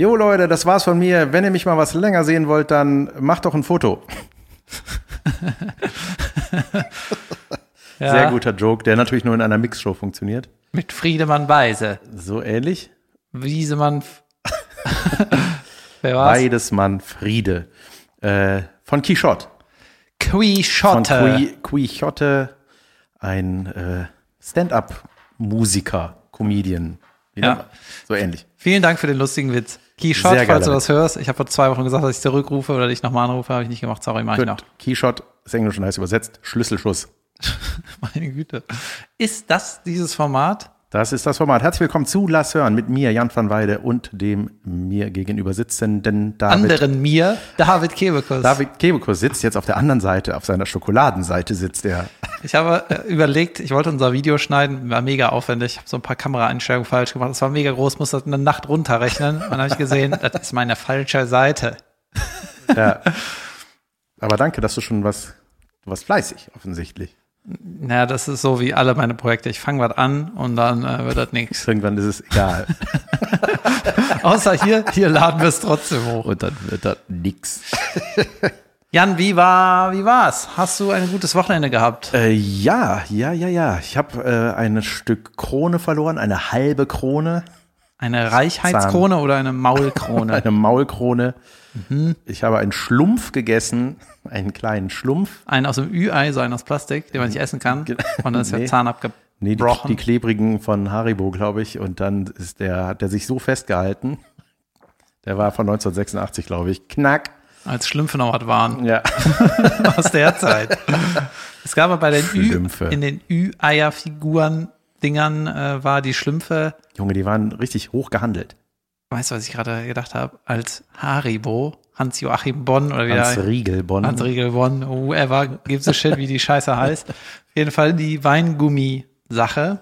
Jo Leute, das war's von mir. Wenn ihr mich mal was länger sehen wollt, dann macht doch ein Foto. Ja, Sehr guter Joke, der natürlich nur in einer Mixshow funktioniert. Mit Friedemann Weise. So ähnlich. Wiesemann. Wer war's? Beides Mann Friede. Äh, von Quichotte. Von Quixote. Qui- Quixote, ein äh, Stand-up-Musiker, Comedian. Ja. So ähnlich. Vielen Dank für den lustigen Witz. Sehr falls du das hörst. Ich habe vor zwei Wochen gesagt, dass ich zurückrufe oder dich nochmal anrufe. Habe ich nicht gemacht. Sorry, mach ich noch. Quichotte ist Englisch und heißt übersetzt Schlüsselschuss. Meine Güte. Ist das dieses Format? Das ist das Format. Herzlich willkommen zu Lass hören mit mir, Jan van Weide, und dem mir gegenüber sitzenden David. Anderen mir, David Kebekus. David Kebekus sitzt jetzt auf der anderen Seite, auf seiner Schokoladenseite sitzt er. Ich habe äh, überlegt, ich wollte unser Video schneiden, war mega aufwendig, ich habe so ein paar Kameraeinstellungen falsch gemacht, das war mega groß, musste das eine Nacht runterrechnen. Und dann habe ich gesehen, das ist meine falsche Seite. Ja. Aber danke, dass du schon was, du warst fleißig, offensichtlich. Naja, das ist so wie alle meine Projekte. Ich fange was an und dann äh, wird das nichts. Irgendwann ist es egal. Außer hier, hier laden wir es trotzdem hoch. Und dann wird das nix. Jan, wie war, wie war's? Hast du ein gutes Wochenende gehabt? Äh, ja, ja, ja, ja. Ich habe äh, ein Stück Krone verloren, eine halbe Krone, Eine Reichheitskrone oder eine Maulkrone? eine Maulkrone. Mhm. Ich habe einen Schlumpf gegessen, einen kleinen Schlumpf. Einen aus dem Ü-Ei, so einen aus Plastik, den man nicht essen kann. Und dann ist der Nee. Zahn Nee, die, abgebrochen. die klebrigen von Haribo, glaube ich. Und dann ist der, hat der sich so festgehalten. Der war von 1986, glaube ich. Knack. als Schlümpfe noch was waren. Ja. aus der Zeit. Es gab aber bei den Ü, Schlümpfe. in den Ü-Eier-Figuren Dingern äh, war die Schlümpfe, Junge, die waren richtig hoch gehandelt. weißt du, was ich gerade gedacht habe, als Haribo, Hans-Joachim Bonn oder wie Hans der Riegelbonn. Hans Riegel Bonn, whoever, gives a shit, wie die Scheiße heißt. Auf jeden Fall die Weingummi-Sache,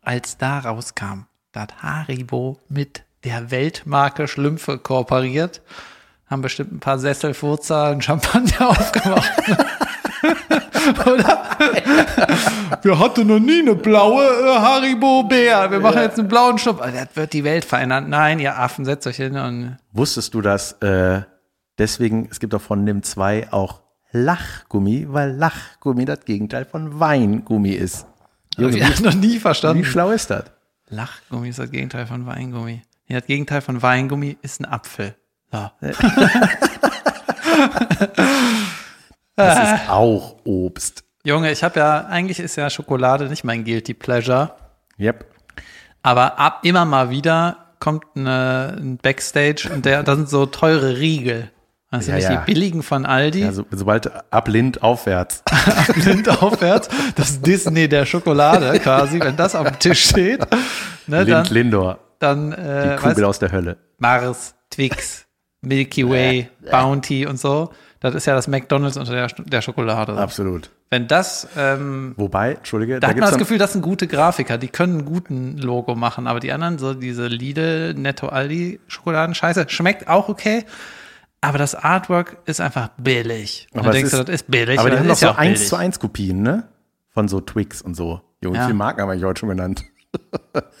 als da rauskam, da hat Haribo mit der Weltmarke Schlümpfe kooperiert, haben bestimmt ein paar Sesselfurzer und Champagner aufgemacht. Oder? Wir hatten noch nie eine blaue äh, Haribo Bär. Wir machen jetzt einen blauen Schlumpf. Also, Das wird die Welt verändern. Nein, ihr Affen, setzt euch hin und Wusstest du, dass äh, deswegen, es gibt auch von NIM 2 auch Lachgummi, weil Lachgummi das Gegenteil von Weingummi ist. Junge, ich habe noch nie verstanden. wie schlau ist das? Lachgummi ist das Gegenteil von Weingummi. Ja, das Gegenteil von Weingummi ist ein Apfel. So. Das Ah. ist auch Obst. Junge, ich habe ja, eigentlich ist ja Schokolade nicht mein Guilty Pleasure, Yep. aber ab immer mal wieder kommt eine, ein Backstage und der, da sind so teure Riegel. Sind Ja, nicht ja. die billigen von Aldi, Also, sobald ab Lind aufwärts. blind aufwärts, das Disney der Schokolade quasi, wenn das auf dem Tisch steht, ne, Lind dann, Lindor. dann Die äh, Kugel weißt, aus der Hölle. Mars, Twix, Milky Way, Bounty und so. Das ist ja das McDonalds unter der, der Schokolade. Absolut. Wenn das, ähm, Wobei, Entschuldige, da hat man das Gefühl, das sind gute Grafiker, die können einen guten Logo machen, aber die anderen, so diese Lidl, Netto Aldi Schokoladenscheiße, schmeckt auch okay, aber das Artwork ist einfach billig. Und Aber es denkst du, ist- das ist billig, Aber die haben ist so ja auch eins billig. zu eins Kopien, ne? Von so Twix und so. Junge, Ja. viele Marken haben wir eigentlich heute schon genannt?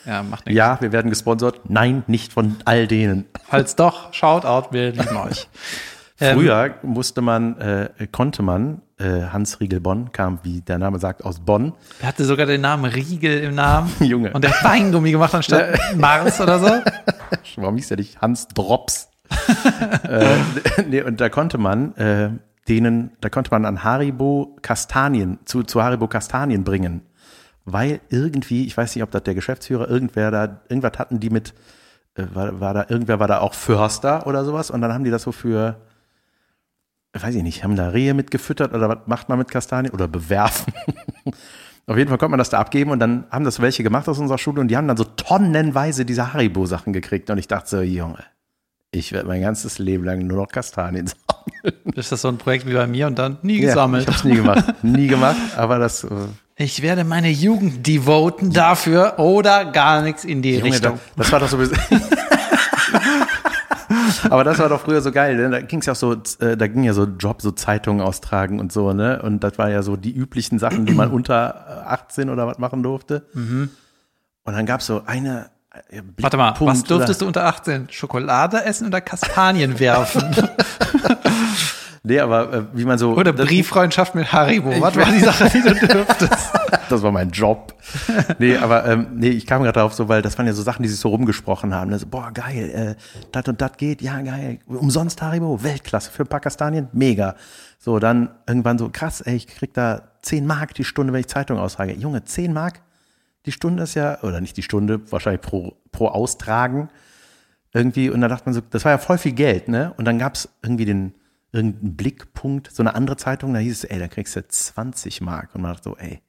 Ja, macht nichts. Ja, wir werden gesponsert. Nein, nicht von all denen. Falls doch, Shoutout, wir lieben euch. Ähm, Früher musste man, äh, konnte man, äh, Hans Riegel Bonn kam, wie der Name sagt, aus Bonn. Er hatte sogar den Namen Riegel im Namen. Junge. Und der hat Weingummi gemacht anstatt Mars oder so. Warum hieß der nicht Hans Drops? äh, nee, und da konnte man äh, denen, da konnte man an Haribo Kastanien, zu, zu Haribo Kastanien bringen. Weil irgendwie, ich weiß nicht, ob das der Geschäftsführer, irgendwer da, irgendwas hatten die mit, äh, war, war da, irgendwer war da auch Förster oder sowas und dann haben die das so für, weiß ich nicht, haben da Rehe mitgefüttert oder was macht man mit Kastanien oder bewerfen. Auf jeden Fall konnte man das da abgeben und dann haben das welche gemacht aus unserer Schule und die haben dann so tonnenweise diese Haribo-Sachen gekriegt und ich dachte so, Junge, ich werde mein ganzes Leben lang nur noch Kastanien sammeln. Ist das so ein Projekt wie bei mir und dann nie Ja, gesammelt. ich habe es nie gemacht, nie gemacht, aber das, äh, Ich werde meine Jugend devoten dafür oder gar nichts in die Junge, Richtung. das war doch so. Aber das war doch früher so geil, ne? Da ging's ja auch so, äh, da ging ja so Job, so Zeitungen austragen und so, ne? Und das war ja so die üblichen Sachen, die man unter äh, 18 oder was machen durfte. Und dann gab's so eine, äh, Warte mal, was Blickpunkt durftest oder, du unter 18? Schokolade essen oder Kastanien werfen? Nee, aber äh, wie man so. Oder Brieffreundschaft mit Haribo? Was war die Sache, die du dürftest? Das war mein Job. Nee, aber ähm, nee, ich kam gerade darauf so, weil das waren ja so Sachen, die sich so rumgesprochen haben. Also, boah, geil, äh, das und das geht, ja, geil. Umsonst Haribo, Weltklasse für Pakistanien, mega. So, dann irgendwann so, krass, ey, ich krieg da 10 Mark die Stunde, wenn ich Zeitung austrage. Junge, 10 Mark? Die Stunde ist ja, oder nicht die Stunde, wahrscheinlich pro, pro Austragen. Irgendwie, und dann dachte man so, das war ja voll viel Geld, ne? Und dann gab's irgendwie den, irgendeinen Blickpunkt, so eine andere Zeitung, da hieß es, ey, da kriegst du 20 Mark. Und man dachte so, ey,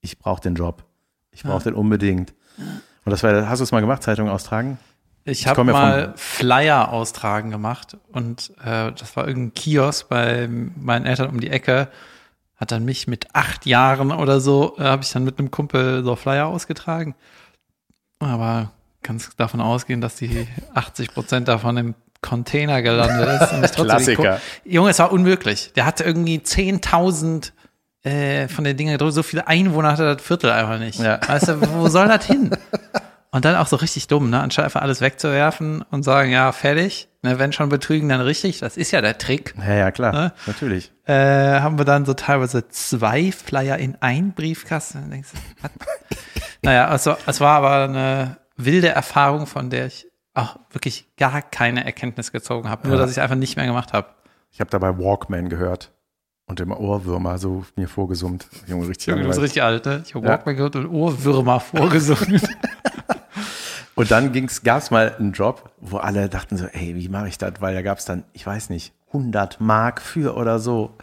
ich brauche den Job. Ich brauche den unbedingt. Und das war, hast du es mal gemacht, Zeitung austragen? Ich habe ja mal Flyer austragen gemacht und äh, das war irgendein Kiosk bei meinen Eltern um die Ecke. Hat dann mich mit acht Jahren oder so, äh, habe ich dann mit einem Kumpel so Flyer ausgetragen. Aber kannst davon ausgehen, dass die 80 Prozent davon im Container gelandet ist. Klassiker. Junge, es war unmöglich. Der hatte irgendwie 10.000 äh, von den Dingen gedruckt. So viele Einwohner hatte das Viertel einfach nicht. Ja. Weißt du, wo soll das hin? Und dann auch so richtig dumm, ne? Anstatt einfach alles wegzuwerfen und sagen, ja, fertig. Ne, wenn schon betrügen, dann richtig. Das ist ja der Trick. Ja, ja, klar, Ne? natürlich. Äh, haben wir dann so teilweise zwei Flyer in ein Briefkasten. Denkst naja, also, es war aber eine wilde Erfahrung, von der ich auch wirklich gar keine Erkenntnis gezogen habe. Nur, Ja. dass ich einfach nicht mehr gemacht habe. Ich habe dabei Walkman gehört und im Ohrwürmer so mir vorgesummt. Junge, richtig Junge, du bist richtig alt, ne? Ich habe Ja. Walkman gehört und Ohrwürmer vorgesungen. Und dann ging's, gab's mal einen Job, wo alle dachten so, ey, wie mache ich das? Weil da gab's dann, ich weiß nicht, 100 Mark für oder so.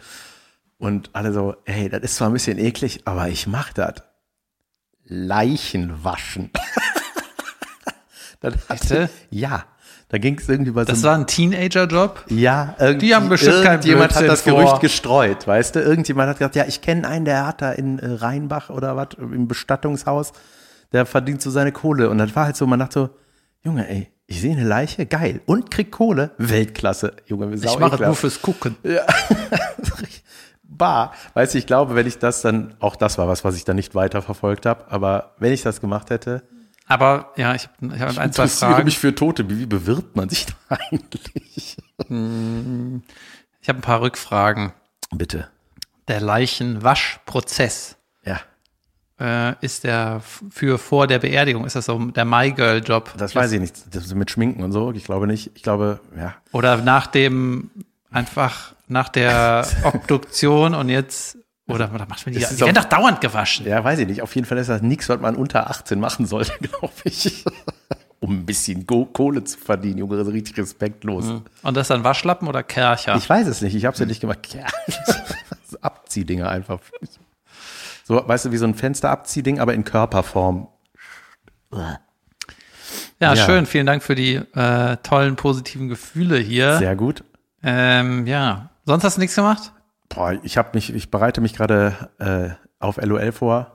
Und alle so, ey, das ist zwar ein bisschen eklig, aber ich mach das. Leichen waschen. Bitte? hatte, ja, da ging's irgendwie bei so Das war ein Teenager-Job. Ja, irgendwie, Die haben bestimmt kein irgendjemand hat das Blödsinn Gerücht vor. gestreut, weißt du? Irgendjemand hat gesagt, ja, ich kenne einen, der hat da in äh, Rheinbach oder was, im Bestattungshaus, der verdient so seine Kohle. Und das war halt so, man dachte so, Junge, ey, ich sehe eine Leiche, geil. Und krieg Kohle, Weltklasse. Junge, wir Ich mache es nur fürs Gucken. Bar. Weißt du, ich glaube, wenn ich das dann, auch das war was, was ich dann nicht weiter verfolgt habe, aber wenn ich das gemacht hätte, Aber ja, ich habe ich hab ein, zwei Fragen. mich für Tote. Wie, bewirbt man sich da eigentlich? Ich habe ein paar Rückfragen. Bitte. Der Leichenwaschprozess. Ja. Äh, ist der für vor der Beerdigung? Ist das so der My Girl Job? Das weiß ich nicht. Das mit Schminken und so. Ich glaube nicht. Ich glaube, ja. Oder nach dem einfach nach der Obduktion und jetzt oder, oder macht man die? Die werden doch dauernd gewaschen. Ja, weiß ich nicht. Auf jeden Fall ist das nichts, was man unter 18 machen sollte, glaube ich. um ein bisschen Go Kohle zu verdienen, Junge. Das ist richtig respektlos. Und das ist dann Waschlappen oder Kercher? Ich weiß es nicht. Ich habe es ja nicht gemacht. So Abziehdinger einfach. So, weißt du, wie so ein Fensterabziehding, aber in Körperform. ja, ja. schön. Vielen Dank für die äh, tollen positiven Gefühle hier. Sehr gut. Ähm, ja. Sonst hast du nichts gemacht? Boah, ich habe mich, ich bereite mich gerade äh, auf LOL vor.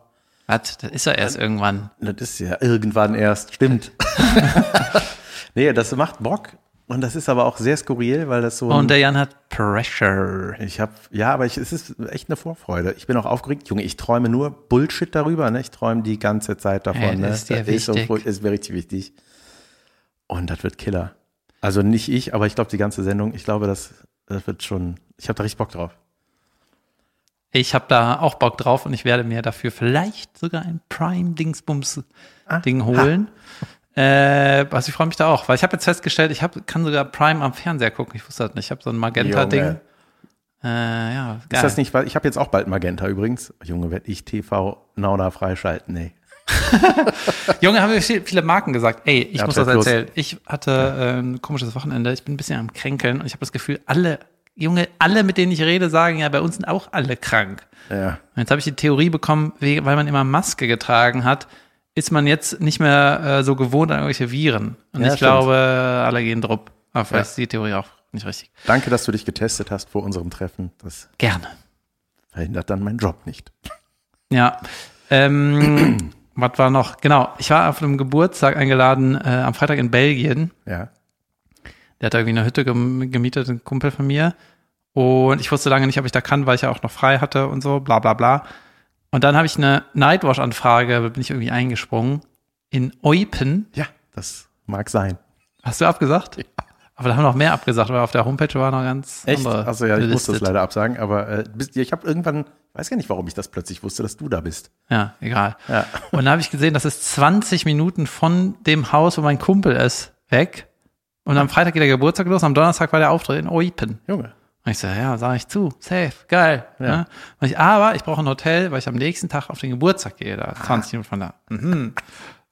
Was? Das ist ja erst irgendwann. Das ist ja irgendwann erst, stimmt. nee, das macht Bock. Und das ist aber auch sehr skurril, weil das so. Und der Jan hat Pressure. Ich habe, ja, aber ich, es ist echt eine Vorfreude. Ich bin auch aufgeregt. Junge, ich träume nur Bullshit darüber. Ne? Ich träume die ganze Zeit davon. Ja, ne? das ist dir so wichtig. furcht- ist mir richtig wichtig. Und das wird Killer. Also nicht ich, aber ich glaube die ganze Sendung. Ich glaube, das, das wird schon. Ich habe da richtig Bock drauf. Ich habe da auch Bock drauf und ich werde mir dafür vielleicht sogar ein Prime-Dingsbums-Ding holen. Äh, also ich freue mich da auch, weil ich habe jetzt festgestellt, ich hab, kann sogar Prime am Fernseher gucken. Ich wusste das nicht. Ich habe so ein Magenta-Ding. Äh, ja, geil. Ist das nicht, weil ich habe jetzt auch bald Magenta übrigens. Junge, werde ich TV Nauna freischalten? Nee. Junge, haben wir viel- viele Marken gesagt. Ey, ich Ja, muss das erzählen. Ich hatte äh, ein komisches Wochenende. Ich bin ein bisschen am Kränkeln und ich habe das Gefühl, alle, Junge, alle, mit denen ich rede, sagen ja, bei uns sind auch alle krank. Ja. Und jetzt habe ich die Theorie bekommen, weil man immer Maske getragen hat, ist man jetzt nicht mehr äh, so gewohnt an irgendwelche Viren. Und Ja, ich stimmt. glaube, alle gehen drupp. Aber vielleicht Ja. ist die Theorie auch nicht richtig. Danke, dass du dich getestet hast vor unserem Treffen. Das Gerne. verhindert dann meinen Job nicht. Ja. Ähm, was war noch? Genau, ich war auf einem Geburtstag eingeladen äh, am Freitag in Belgien. Ja. Der hat irgendwie eine Hütte gem gemietet, ein Kumpel von mir. Und ich wusste lange nicht, ob ich da kann, weil ich ja auch noch frei hatte und so, bla bla bla. Und dann habe ich eine Nightwash-Anfrage, bin ich irgendwie eingesprungen, in Eupen. Ja. Das mag sein. Hast du abgesagt? Aber da haben noch mehr abgesagt, weil auf der Homepage war noch ganz Echt? andere. Achso, ja, ich muss das leider absagen, aber äh, bist, ich habe irgendwann, weiß gar nicht, warum ich das plötzlich wusste, dass du da bist. Ja, egal. Ja. Und da habe ich gesehen, das ist 20 Minuten von dem Haus, wo mein Kumpel ist, weg. Und am Freitag geht der Geburtstag los, am Donnerstag war der Auftritt in Eupen. Junge. Und ich so, ja, sage ich zu, safe, geil. Ja. Und ich, aber ich brauche ein Hotel, weil ich am nächsten Tag auf den Geburtstag gehe, da 20 Minuten von da. Mhm.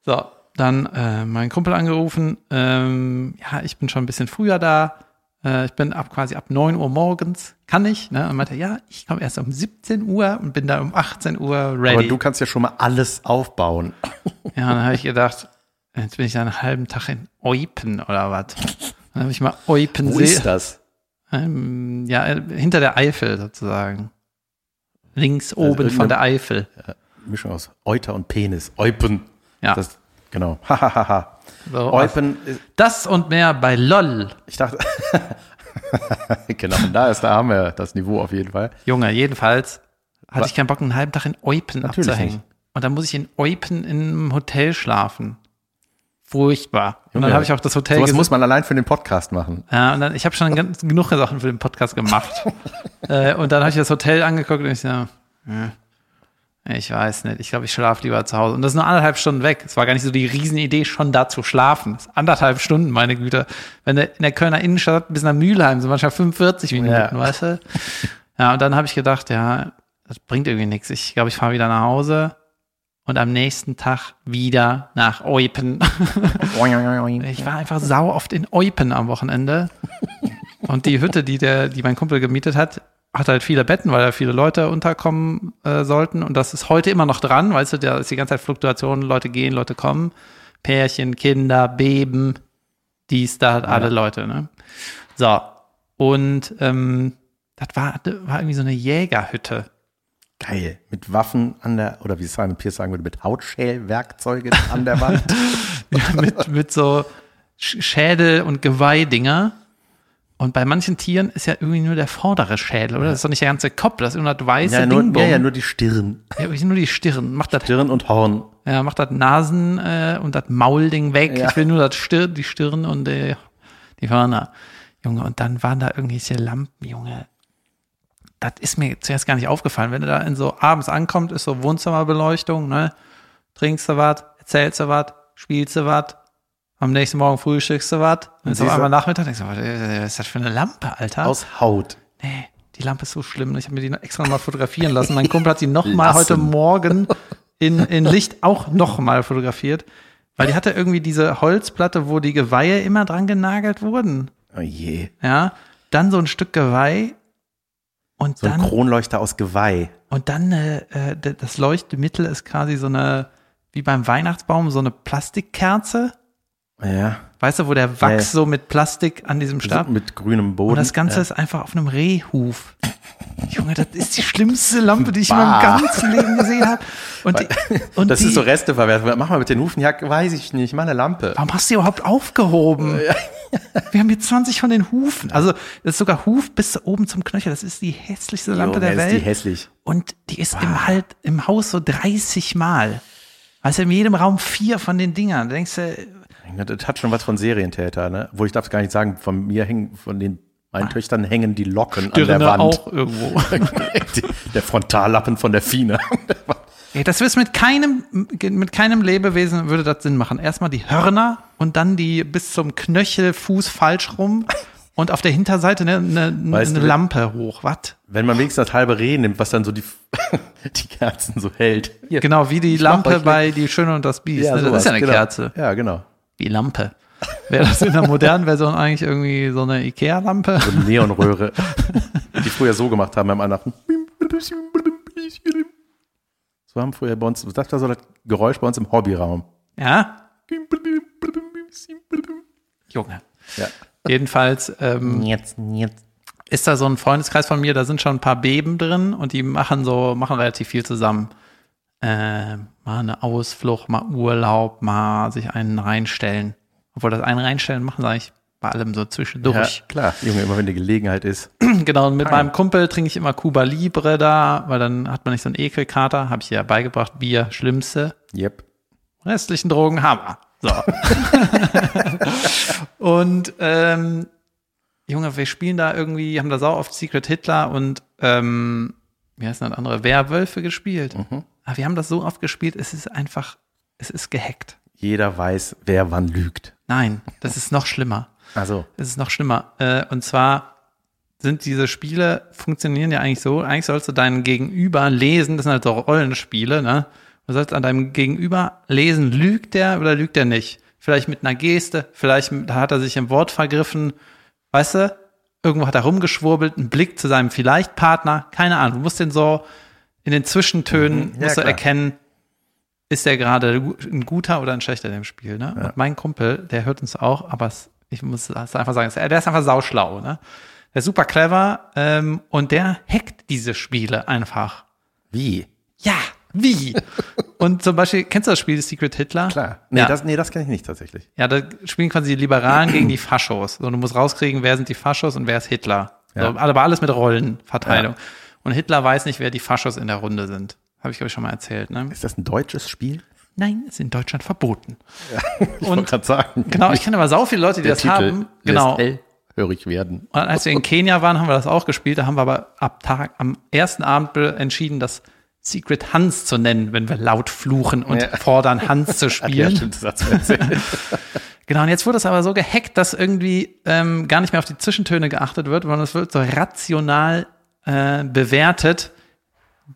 So, dann äh, mein Kumpel angerufen, ähm, ja, ich bin schon ein bisschen früher da. Äh, ich bin ab quasi ab 9 Uhr morgens, kann ich. Ne? Und meinte, ja, ich komme erst um 17 Uhr und bin da um 18 Uhr ready. Aber du kannst ja schon mal alles aufbauen. Ja, dann habe ich gedacht, jetzt bin ich da einen halben Tag in Eupen oder was. Dann habe ich mal Eupen Wo ist das? ähm, ja, äh, hinter der Eifel sozusagen. Links oben irgendeine- von der Eifel. Mischung aus Euter und Penis. Eupen. Ja. Das, genau. Hahaha. So, Eupen, ist- das und mehr bei LOL. ich dachte, genau, da ist, da haben wir das Niveau auf jeden Fall. Junge, jedenfalls hatte ich keinen Bock, einen halben Tag in Eupen Natürlich abzuhängen. nicht. Und dann muss ich in Eupen in einem Hotel schlafen. Furchtbar. Und dann Junge, habe ich auch das Hotel Sowas ges- muss man allein für den Podcast machen. Ja, und dann, ich habe schon ganz, genug Sachen für den Podcast gemacht. äh, und dann habe ich das Hotel angeguckt und ich so, ja, ich weiß nicht, ich glaube, ich schlafe lieber zu Hause. Und das ist nur anderthalb Stunden weg. Es war gar nicht so die Riesenidee, schon da zu schlafen. Anderthalb Stunden, meine Güte. Wenn du in der Kölner Innenstadt bis nach Mülheim sind manchmal 45 Minuten, Ja. weißt du? Ja, und dann habe ich gedacht, ja, das bringt irgendwie nichts. Ich glaube, ich fahre wieder nach Hause und am nächsten Tag wieder nach Eupen. Ich war einfach sau oft in Eupen am Wochenende. Und die Hütte, die der, die mein Kumpel gemietet hat, hat halt viele Betten, weil da viele Leute unterkommen äh, sollten. Und das ist heute immer noch dran, weißt du, da ist die ganze Zeit Fluktuation, Leute gehen, Leute kommen, Pärchen, Kinder, Beben, dies, da, alle Leute, ne? So. Und ähm, das war, war irgendwie so eine Jägerhütte. Geil. Mit Waffen an der, oder wie Simon Pierce sagen würde, mit Hautschälwerkzeugen an der Wand. Ja, mit, mit so Sch- Schädel- und Geweihdinger. Und bei manchen Tieren ist ja irgendwie nur der vordere Schädel, oder? Das ist doch nicht der ganze Kopf, das ist immer das weiße ja, nur, ja, ja, nur die Stirn. ja, nur die Stirn. Macht das, Stirn und Horn. ja, macht das Nasen äh, und das Maulding weg. Ja. Ich will nur das Stirn, die Stirn und äh, die Hörner. Junge, und dann waren da irgendwelche Lampen, Junge. Das ist mir zuerst gar nicht aufgefallen. Wenn du da in so abends ankommt, ist so Wohnzimmerbeleuchtung, ne? Trinkst du was, erzählst du was, spielst du was, am nächsten Morgen frühstückst du was, dann ist auf einmal Nachmittag, denkst du, was ist das für eine Lampe, Alter? Aus Haut. Nee, die Lampe ist so schlimm. Ich habe mir die extra nochmal fotografieren lassen. Mein Kumpel hat sie nochmal heute Morgen in, in Licht auch nochmal fotografiert. Weil die hatte irgendwie diese Holzplatte, wo die Geweihe immer dran genagelt wurden. Oh je. Ja, dann so ein Stück Geweih und So ein dann Kronleuchter aus Geweih. und dann äh, äh, das Leuchtmittel ist quasi so eine wie beim Weihnachtsbaum so eine Plastikkerze. Ja. Weißt du, wo der Wachs so mit Plastik an diesem Stab Mit grünem Boden. und das Ganze Ja. ist einfach auf einem Rehhuf. Junge, das ist die schlimmste Lampe, die ich in Bah. meinem ganzen Leben gesehen habe. Und, die, und Das die, ist so Resteverwertung. Mach mal mit den Hufen. Ja, weiß ich nicht. Mach eine Lampe. warum hast du die überhaupt aufgehoben? Wir haben hier 20 von den Hufen. Also, das ist sogar Huf bis oben zum Knöchel. Das ist die hässlichste Lampe Junge, der ist Welt. die hässlich. Und die ist im halt im Haus so 30 Mal. Also in jedem Raum vier von den Dingern. Da denkst du, Ja, Das hat schon was von Serientäter, ne? Obwohl ich darf es gar nicht sagen, von mir hängen, von den meinen Töchtern hängen die Locken an der Stirne Wand. auch irgendwo. Der Frontallappen von der Fine. Ey, das ist mit keinem, mit keinem Lebewesen würde das Sinn machen. Erstmal die Hörner und dann die bis zum Knöchel Fuß falsch rum und auf der Hinterseite eine, eine du, Lampe hoch. Was? Wenn man wenigstens das halbe Reh nimmt, was dann so die, die Kerzen so hält. Hier. Genau, wie die Lampe bei Die Schöne und das Biest. ne? Das ist ja eine genau. Kerze. Ja, genau. Die Lampe. Wäre das in der modernen Version eigentlich irgendwie so eine Ikea-Lampe? So eine Neonröhre, die früher so gemacht haben beim Weihnachten. So haben früher bei uns, das war so das Geräusch bei uns im Hobbyraum. Ja? Junge. Ja. Jedenfalls ähm, Jetzt, jetzt. ist da so ein Freundeskreis von mir, da sind schon ein paar Beben drin und die machen so, machen relativ viel zusammen. Äh, mal eine Ausflucht, mal Urlaub, mal sich einen reinstellen. Obwohl das einen reinstellen machen sie eigentlich bei allem so Ja, zwischendurch. klar, Junge, immer wenn die Gelegenheit ist. Genau, und mit Fein. meinem Kumpel trinke ich immer Cuba Libre da, weil dann hat man nicht so einen Ekelkater. Habe ich ja beigebracht, Bier, schlimmste. Yep. Restlichen Drogen, Hammer. So. und ähm, Junge, wir spielen da irgendwie, haben da sau oft Secret Hitler und ähm, wie heißt das andere? Werwölfe gespielt. Mhm. Aber wir haben das so oft gespielt, es ist einfach, es ist gehackt. Jeder weiß, wer wann lügt. Nein, das ist noch schlimmer. Also, Es ist noch schlimmer. Äh, und zwar sind diese Spiele, funktionieren ja eigentlich so, eigentlich sollst du deinen Gegenüber lesen, das sind halt so Rollenspiele, ne? Du sollst an deinem Gegenüber lesen, lügt der oder lügt er nicht? Vielleicht mit einer Geste, vielleicht hat er sich im Wort vergriffen, weißt du? Irgendwo hat er rumgeschwurbelt, einen Blick zu seinem Vielleicht-Partner, keine Ahnung. Du musst den so in den Zwischentönen, Mhm. Ja, musst du klar. erkennen, ist der gerade ein guter oder ein schlechter in dem Spiel, ne? Und mein Kumpel, der hört uns auch, aber es, ich muss es einfach sagen, der ist einfach sauschlau, ne? Der ist super clever ähm, und der hackt diese Spiele einfach. wie? Ja, wie? und zum Beispiel, kennst du das Spiel Secret Hitler? Klar. Nee, ja. das, nee, das kenne ich nicht tatsächlich. ja, da spielen quasi die Liberalen gegen die Faschos. So, du musst rauskriegen, wer sind die Faschos und wer ist Hitler. Ja. So, aber alles mit Rollenverteilung. Und Hitler weiß nicht, wer die Faschos in der Runde sind. Habe ich, glaube ich, schon mal erzählt. Ne? Ist das ein deutsches Spiel? Nein, ist in Deutschland verboten. Ich wollte gerade sagen. Genau, ich kenne aber sau viele Leute, die Der das Titel haben. Genau. hellhörig werden. Und als wir in Kenia waren, haben wir das auch gespielt. Da haben wir aber ab Tag, am ersten Abend be- entschieden, das Secret Hans zu nennen, wenn wir laut fluchen und Ja. fordern, Hans zu Ja, spielen. stimmt, das genau, und jetzt wurde es aber so gehackt, dass irgendwie ähm, gar nicht mehr auf die Zwischentöne geachtet wird, sondern es wird so rational äh, bewertet.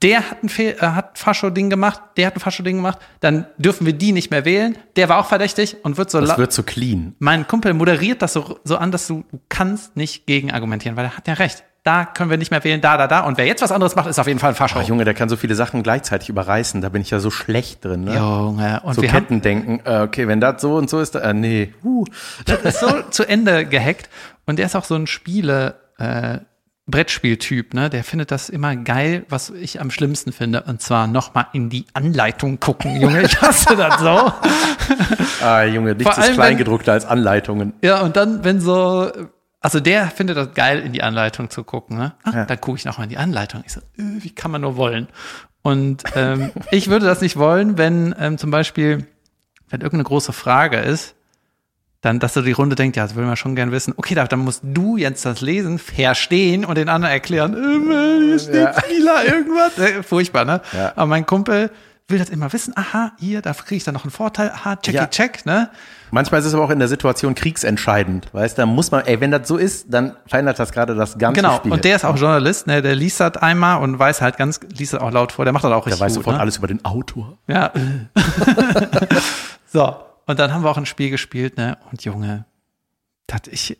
Der hat ein, Fehl, äh, hat Fascho-Ding gemacht, der hat ein Fascho-Ding gemacht, dann dürfen wir die nicht mehr wählen. Der war auch verdächtig und wird so Das wird so clean. mein Kumpel moderiert das so, so an, dass du, du kannst nicht gegen argumentieren, weil er hat ja recht. Da können wir nicht mehr wählen, da, da, da. Und wer jetzt was anderes macht, ist auf jeden Fall ein Fascho. Ach, Junge, der kann so viele Sachen gleichzeitig überreißen. Da bin ich ja so schlecht drin. Ne? Junge. Und so wir Kettendenken. Äh, okay, wenn das so und so ist, äh, nee. Uh. das ist so zu Ende gehackt. Und der ist auch so ein Spiele, äh, Brettspieltyp, ne? Der findet das immer geil, was ich am schlimmsten finde. Und zwar nochmal in die Anleitung gucken, Junge. Ich hasse das so. Ah, Junge, nichts allem, ist kleingedruckter als Anleitungen. Ja, und dann, wenn so, also der findet das geil, in die Anleitung zu gucken, ne? Ah, Ja. Dann gucke ich nochmal in die Anleitung. Ich so, äh, wie kann man nur wollen? Und ähm, ich würde das nicht wollen, wenn ähm, zum Beispiel, wenn irgendeine große Frage ist, dann, dass so die Runde denkt, ja, das will man schon gern wissen. Okay, da- dann musst du jetzt das lesen, verstehen und den anderen erklären, äh, hier steht Ja. Irgendwas. Äh, furchtbar, ne? Ja. Aber mein Kumpel will das immer wissen. Aha, hier, da kriege ich dann noch einen Vorteil. Aha, checky, Ja. check, ne? Manchmal ist es aber auch in der Situation kriegsentscheidend. Weißt du, da muss man, ey, wenn das so ist, dann verändert das gerade das ganze Genau, Spiel. und der ist auch Journalist, ne? Der liest das einmal und weiß halt ganz, liest das auch laut vor, der macht das auch der richtig weiß gut. sofort ne? alles über den Autor. Ja. so, und dann haben wir auch ein Spiel gespielt, ne? Und Junge, das ich,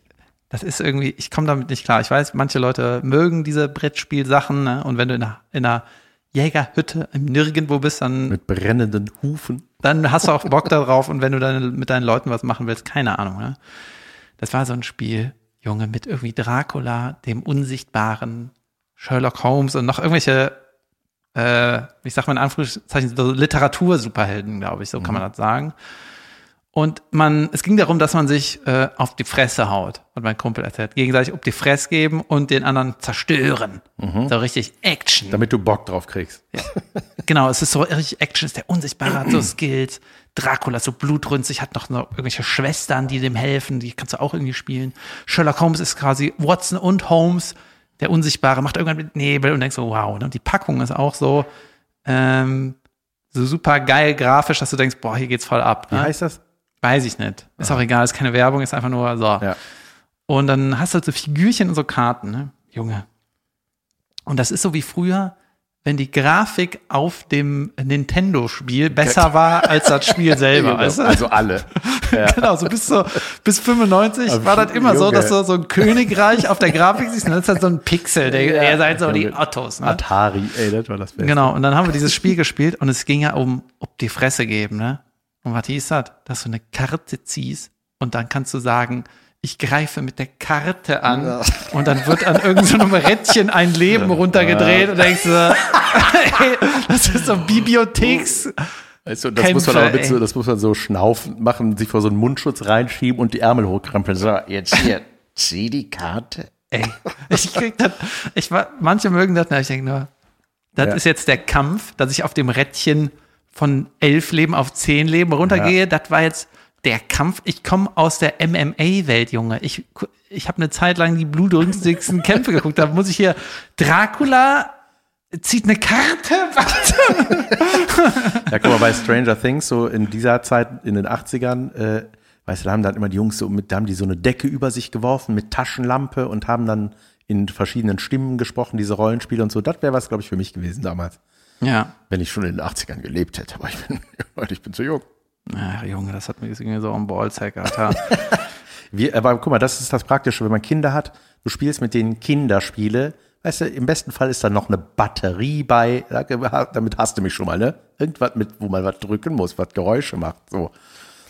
das ist irgendwie, ich komme damit nicht klar. Ich weiß, manche Leute mögen diese Brettspielsachen, ne? Und wenn du in einer, in einer Jägerhütte im Nirgendwo bist, dann, Mit brennenden Hufen. dann hast du auch Bock darauf. Und wenn du dann mit deinen Leuten was machen willst, keine Ahnung, ne? Das war so ein Spiel, Junge, mit irgendwie Dracula, dem Unsichtbaren, Sherlock Holmes und noch irgendwelche, äh, ich sag mal in Anführungszeichen, so Literatur-Superhelden, glaube ich, so kann man das sagen. Und man, es ging darum, dass man sich äh, auf die Fresse haut. Und mein Kumpel erzählt, gegenseitig auf die Fresse geben und den anderen zerstören. So richtig Action. Damit du Bock drauf kriegst. Genau, es ist so richtig Action, ist der Unsichtbare, hat so Skills. Dracula ist so blutrünstig, hat noch, noch irgendwelche Schwestern, die dem helfen, die kannst du auch irgendwie spielen. Sherlock Holmes ist quasi Watson und Holmes, der Unsichtbare, macht irgendwann mit Nebel und denkst so, wow. Ne? Und die Packung ist auch so, ähm, so super geil grafisch, dass du denkst, boah, hier geht's voll ab. Wie Ne? heißt das? Weiß ich nicht. Ist auch egal, ist keine Werbung, ist einfach nur so. Ja. Und dann hast du halt so Figürchen und so Karten, ne? Junge. Und das ist so wie früher, wenn die Grafik auf dem Nintendo-Spiel besser war als das Spiel selber. weißt du? Also alle. Ja. Genau, so bis, so bis 95 Aber war das immer so, Junge. dass du so ein Königreich auf der Grafik siehst und dann ist halt so ein Pixel, der, Ja. ihr seid so die. Ottos. Ne? Atari, ey, das war das Beste. Genau, und dann haben wir dieses Spiel gespielt und es ging ja um, um die Fresse geben, ne? Und was hieß das? Dass du eine Karte ziehst und dann kannst du sagen, ich greife mit der Karte an und dann wird an irgendeinem so einem Rädchen ein Leben runtergedreht und denkst du, ey, das ist so Bibliotheks. Du, das muss man Kämpfe, aber mit so, das muss man so schnaufen machen, sich vor so einen Mundschutz reinschieben und die Ärmel hochkrempeln. So, jetzt hier, zieh die Karte. Ey, ich krieg das, ich manche mögen das, na, ich denke nur, das Ja. ist jetzt der Kampf, dass ich auf dem Rädchen von elf Leben auf zehn Leben runtergehe. Das war jetzt der Kampf, ich komme aus der MMA-Welt, Junge. Ich, ich habe eine Zeit lang die blutrünstigsten Kämpfe geguckt. Da muss ich hier Dracula zieht eine Karte. Warte. Ja, guck mal, bei Stranger Things, so in dieser Zeit, in den 80ern, äh, weißt du, da haben dann immer die Jungs so mit, da haben die so eine Decke über sich geworfen mit Taschenlampe und haben dann in verschiedenen Stimmen gesprochen, diese Rollenspiele und so. Das wäre was, glaube ich, für mich gewesen damals. Ja. Wenn ich schon in den 80ern gelebt hätte, aber ich bin, ich bin zu jung. Ach, Junge, das hat mir irgendwie so am Ballsack, Alter. Wir, aber guck mal, das ist das Praktische, wenn man Kinder hat, du spielst mit denen Kinderspiele, weißt du, im besten Fall ist da noch eine Batterie bei, damit hast du mich schon mal, ne? Irgendwas mit, wo man was drücken muss, was Geräusche macht, so.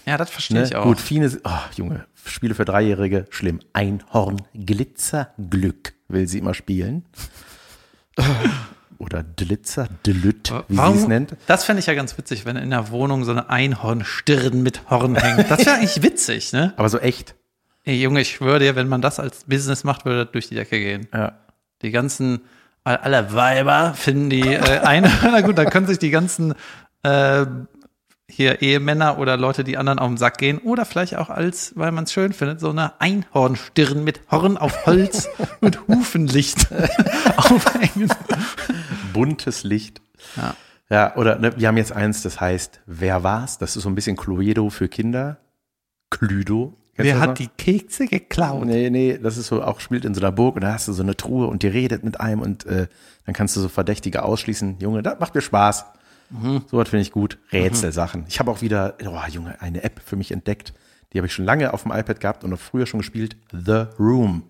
ja, das verstehe Ne? ich auch. Gut, Fine, oh, Junge, Spiele für Dreijährige, schlimm. Einhorn, Glitzerglück will sie immer spielen. Oder Glitzer, Delüt, wie sie es nennt. Das fände ich ja ganz witzig, wenn in der Wohnung so eine Einhornstirn mit Horn hängt. Das wäre eigentlich witzig, ne? Aber so echt. Ey, Junge, ich schwöre dir, wenn man das als Business macht, würde das durch die Decke gehen. Ja. Die ganzen, all- alle Weiber finden die äh, na gut, dann können sich die ganzen äh, hier Ehemänner oder Leute, die anderen auf den Sack gehen, oder vielleicht auch als, weil man es schön findet, so eine Einhornstirn mit Horn auf Holz mit Hufenlicht aufhängen. Buntes Licht. Ja. Ja, oder ne, wir haben jetzt eins, das heißt, wer war's? Das ist so ein bisschen Cluedo für Kinder. Cluedo. Kennst Wer noch? hat die Kekse geklaut? Nee, nee, das ist so auch spielt in so einer Burg und da hast du so eine Truhe und die redet mit einem und äh, dann kannst du so Verdächtige ausschließen. Junge, das macht mir Spaß. So was finde ich gut. Rätselsachen. Ich habe auch wieder, oh Junge, eine App für mich entdeckt. Die habe ich schon lange auf dem iPad gehabt und auch früher schon gespielt. The Room.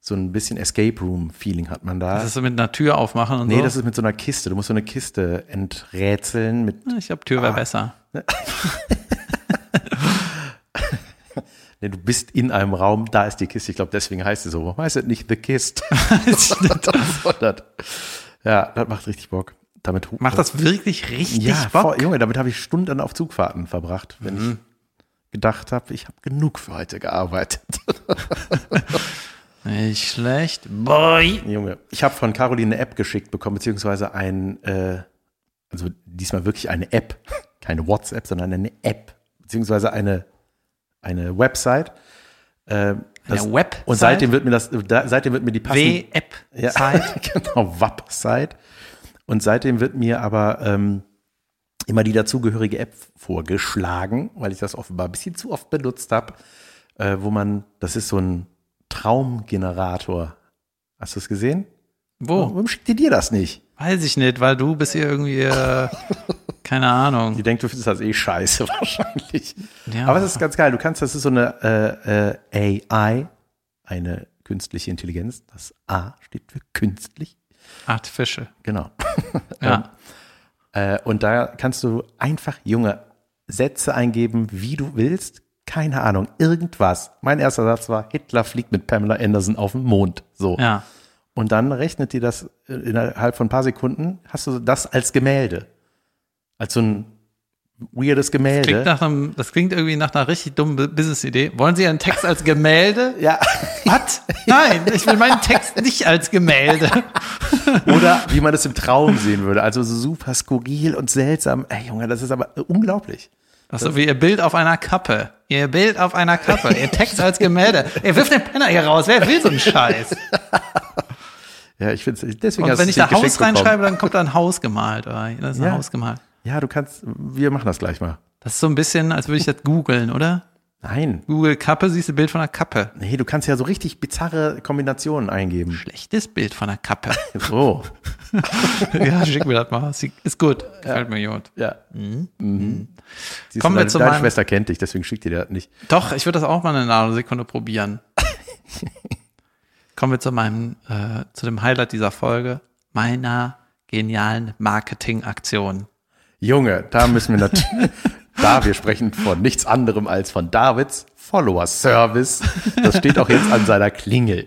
So ein bisschen Escape Room Feeling hat man da. Das ist so mit einer Tür aufmachen und nee, so. das ist mit so einer Kiste. Du musst so eine Kiste enträtseln mit ich glaube, Tür wäre Ah. besser. Nee, du bist in einem Raum, da ist die Kiste. Ich glaube, deswegen heißt sie so. Warum heißt es nicht The Kist? Ja, das macht richtig Bock. Damit Macht das wirklich richtig ja, Bock? voll, Junge, damit habe ich Stunden auf Zugfahrten verbracht, wenn Mhm. ich gedacht habe, ich habe genug für heute gearbeitet. Nicht schlecht. Boy. Junge, ich habe von Caroline eine App geschickt bekommen, beziehungsweise ein, äh, also diesmal wirklich eine App, keine WhatsApp, sondern eine App, beziehungsweise eine, eine Website. Äh, das- Website? Und seitdem wird mir das, da, seitdem wird mir die passende, W-App. ja, genau, WAP-Site. Und seitdem wird mir aber ähm, immer die dazugehörige App vorgeschlagen, weil ich das offenbar ein bisschen zu oft benutzt habe, äh, wo man, das ist so ein Traumgenerator. Hast du es gesehen? Wo? Warum schickt ihr dir das nicht? Weiß ich nicht, weil du bist hier irgendwie, äh, keine Ahnung. Die denkt, du findest das eh scheiße wahrscheinlich. Ja. Aber es ist ganz geil. Du kannst, das ist so eine äh, äh, AI, eine künstliche Intelligenz. Das A steht für künstlich. Artificial. Genau. Ja. Äh, und da kannst du einfach junge Sätze eingeben, wie du willst. Keine Ahnung, irgendwas. Mein erster Satz war, Hitler fliegt mit Pamela Anderson auf den Mond. So. Ja. Und dann rechnet dir das äh, innerhalb von ein paar Sekunden, hast du das als Gemälde. Als so ein weirdes Gemälde. Klingt nach einem, das klingt irgendwie nach einer richtig dummen Bu- Business-Idee. Wollen Sie einen Text als Gemälde? ja. Was? Nein, ich will meinen Text nicht als Gemälde. Oder wie man das im Traum sehen würde. Also so super skurril und seltsam. Ey, Junge, das ist aber unglaublich. Das ist so wie Ihr Bild auf einer Kappe. Ihr Bild auf einer Kappe. Ihr Text als Gemälde. Er wirft den Penner hier raus. Wer will so einen Scheiß? Ja, ich finde deswegen Und wenn ich es da Haus geschenkt bekommen. reinschreibe, dann kommt da ein Haus gemalt. Oder? Das ist ein Ja. Haus gemalt. Ja, du kannst, wir machen das gleich mal. Das ist so ein bisschen, als würde ich das googeln, oder? Nein. Google Kappe, siehst du Bild von einer Kappe. Nee, du kannst ja so richtig bizarre Kombinationen eingeben. Schlechtes Bild von einer Kappe. So. ja, schick mir das mal. Ist gut. Gefällt mir gut. Ja. Mhm. Siehst Kommen du, wir zu deine meinem- Schwester kennt dich, deswegen schickt dir das nicht. Doch, ich würde das auch mal eine Nanosekunde probieren. Kommen wir zu meinem, äh, zu dem Highlight dieser Folge, meiner genialen Marketingaktion. Junge, da müssen wir natürlich, da wir sprechen von nichts anderem als von Davids Follower Service. Das steht auch jetzt an seiner Klingel.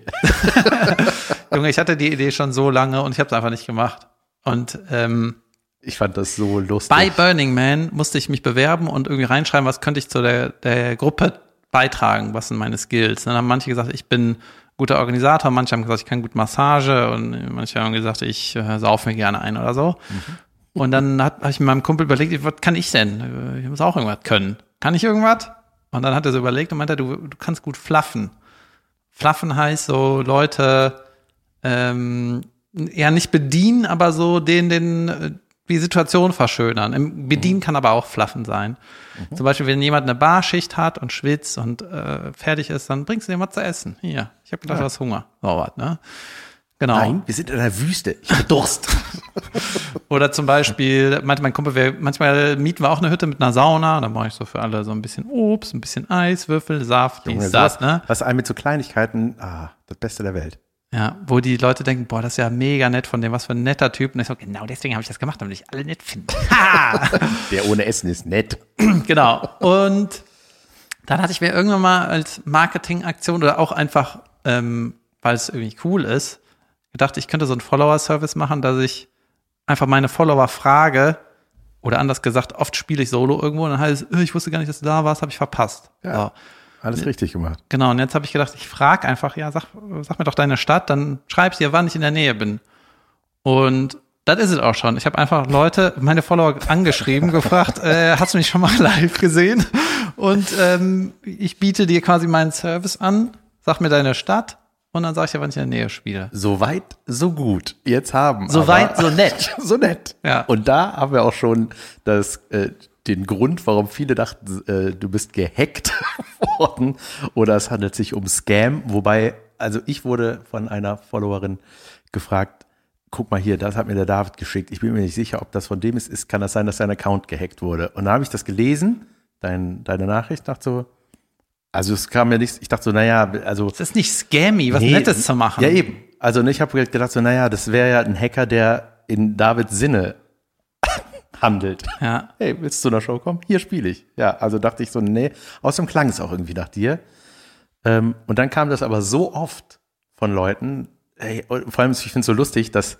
Junge, ich hatte die Idee schon so lange und ich habe es einfach nicht gemacht. Und ähm, Ich fand das so lustig. bei Burning Man musste ich mich bewerben und irgendwie reinschreiben, was könnte ich zu der, der Gruppe beitragen, was sind meine Skills. Dann haben manche gesagt, ich bin guter Organisator, manche haben gesagt, ich kann gut Massage und manche haben gesagt, ich äh, sauf mir gerne ein oder so. Und dann habe hab ich mit meinem Kumpel überlegt, was kann ich denn? Äh, Ich muss auch irgendwas können. Kann ich irgendwas? Und dann hat er so überlegt und meinte, du, du kannst gut fluffen. Fluffen heißt so Leute ähm, ja nicht bedienen, aber so den, den äh, die Situation verschönern. Bedienen kann aber auch fluffen sein. Zum Beispiel, wenn jemand eine Barschicht hat und schwitzt und äh, fertig ist, dann bringst du ihm was zu essen. Hier, ich habe gedacht, Ja. hast Hunger. So was, ne? Genau. Nein, wir sind in der Wüste. Ich habe Durst. Oder zum Beispiel, meinte mein Kumpel, wir, manchmal mieten wir auch eine Hütte mit einer Sauna. Dann mache ich so für alle so ein bisschen Obst, ein bisschen Eis, Würfel, Saft, dies, Junge, das, sowas, ne? Was einem mit so Kleinigkeiten, ah, das Beste der Welt. Ja, wo die Leute denken, boah, das ist ja mega nett von dem, was für ein netter Typ. Und ich so, genau deswegen habe ich das gemacht, damit ich alle nett finde. Der ohne Essen ist nett. genau. Und dann hatte ich mir irgendwann mal als Marketingaktion oder auch einfach, ähm, weil es irgendwie cool ist, gedacht, ich könnte so einen Follower-Service machen, dass ich einfach meine Follower frage, oder anders gesagt, oft spiele ich Solo irgendwo und dann heißt es, äh, ich wusste gar nicht, dass du da warst, habe ich verpasst. Ja. So. Alles richtig gemacht. Genau, und jetzt habe ich gedacht, ich frage einfach, ja, sag, sag mir doch deine Stadt, dann schreib dir, wann ich in der Nähe bin. Und das ist es auch schon. Ich habe einfach Leute, meine Follower angeschrieben, gefragt, äh, hast du mich schon mal live gesehen? Und ähm, ich biete dir quasi meinen Service an, sag mir deine Stadt und dann sag ich dir, wann ich in der Nähe spiele. So weit, so gut. Jetzt haben. So aber- weit, so nett. so nett. Ja. Und da haben wir auch schon das, äh, den Grund, warum viele dachten, äh, du bist gehackt worden oder es handelt sich um Scam. Wobei, also ich wurde von einer Followerin gefragt, guck mal hier, das hat mir der David geschickt. Ich bin mir nicht sicher, ob das von dem ist. ist kann das sein, dass sein Account gehackt wurde? Und dann habe ich das gelesen, dein, deine Nachricht, dachte so, also es kam mir nichts, ich dachte so, naja, also Es ist nicht scammy, was Nee, Nettes zu machen. Ja, eben. Also ne, ich habe gedacht so, naja, das wäre ja ein Hacker, der in Davids Sinne handelt. Ja. Hey, willst du zu einer Show kommen? Hier spiele ich. Ja, also dachte ich so, nee. Außerdem klang es auch irgendwie nach dir. Ähm, und dann kam das aber so oft von Leuten, hey, vor allem, ich finde es so lustig, dass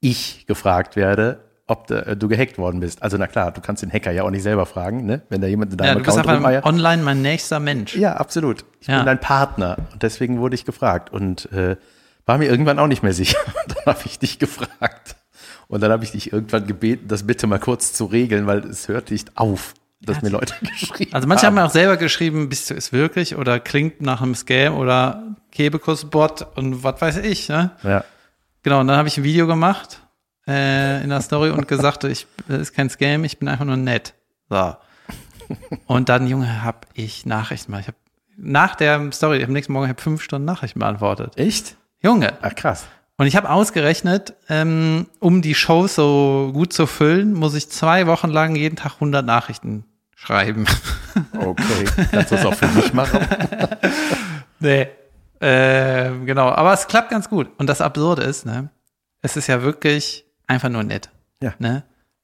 ich gefragt werde, ob de, äh, du gehackt worden bist. Also na klar, du kannst den Hacker ja auch nicht selber fragen, ne? Wenn da jemand in Ja, deinem du bist einfach online mein nächster Mensch. Ja, absolut. Ich Ja. bin dein Partner und deswegen wurde ich gefragt und äh, war mir irgendwann auch nicht mehr sicher. dann habe ich dich gefragt und dann habe ich dich irgendwann gebeten, das bitte mal kurz zu regeln, weil es hört nicht auf, dass mir Leute geschrieben Also manche haben haben. mir auch selber geschrieben, bist du es wirklich oder klingt nach einem Scam oder Kebekus-Bot und was weiß ich. Ne? ja. Genau, und dann habe ich ein Video gemacht äh, in der Story und gesagt, ich, das ist kein Scam, ich bin einfach nur nett. So. Und dann, Junge, habe ich Nachrichten mal. Ich habe nach der Story, am nächsten Morgen habe ich fünf Stunden Nachrichten beantwortet. Echt? Junge. Ach krass. Und ich habe ausgerechnet, ähm, um die Show so gut zu füllen, muss ich zwei Wochen lang jeden Tag 100 Nachrichten schreiben. Okay. Kannst du das auch für mich machen? Nee. Äh, genau, aber es klappt ganz gut. Und das Absurde ist, ne, es ist ja wirklich einfach nur nett. Ja. Ne?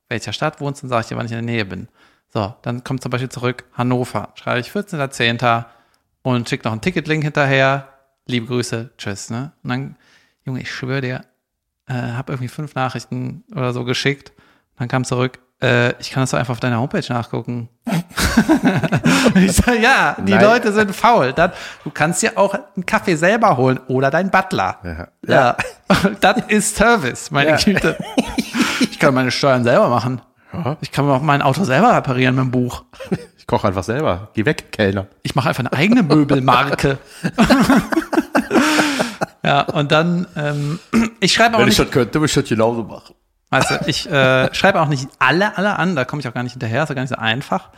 Welcher Stadt wohnst du, dann sage ich dir, wann ich in der Nähe bin. So, dann kommt zum Beispiel zurück Hannover. Schreibe ich 14.10. und schick noch einen Ticketlink hinterher. Liebe Grüße, tschüss. Ne? Und dann, Junge, ich schwöre dir, äh, habe irgendwie fünf Nachrichten oder so geschickt. Dann kam zurück, äh, ich kann das doch einfach auf deiner Homepage nachgucken. ich so, ja, die Nein. Leute sind faul. Dann, du kannst dir auch einen Kaffee selber holen oder dein Butler. Ja. Ja, das ist Service, meine Ja. Güte. Ich kann meine Steuern selber machen. Ich kann mir auch mein Auto selber reparieren mit dem Buch. Ich koche einfach selber. Geh weg, Kellner. Ich mache einfach eine eigene Möbelmarke. ja, und dann, ähm, ich schreibe auch nicht, das könnte, würde ich das genauso machen. Weißt du, ich äh, schreibe auch nicht alle, alle an, da komme ich auch gar nicht hinterher, ist ja gar nicht so einfach.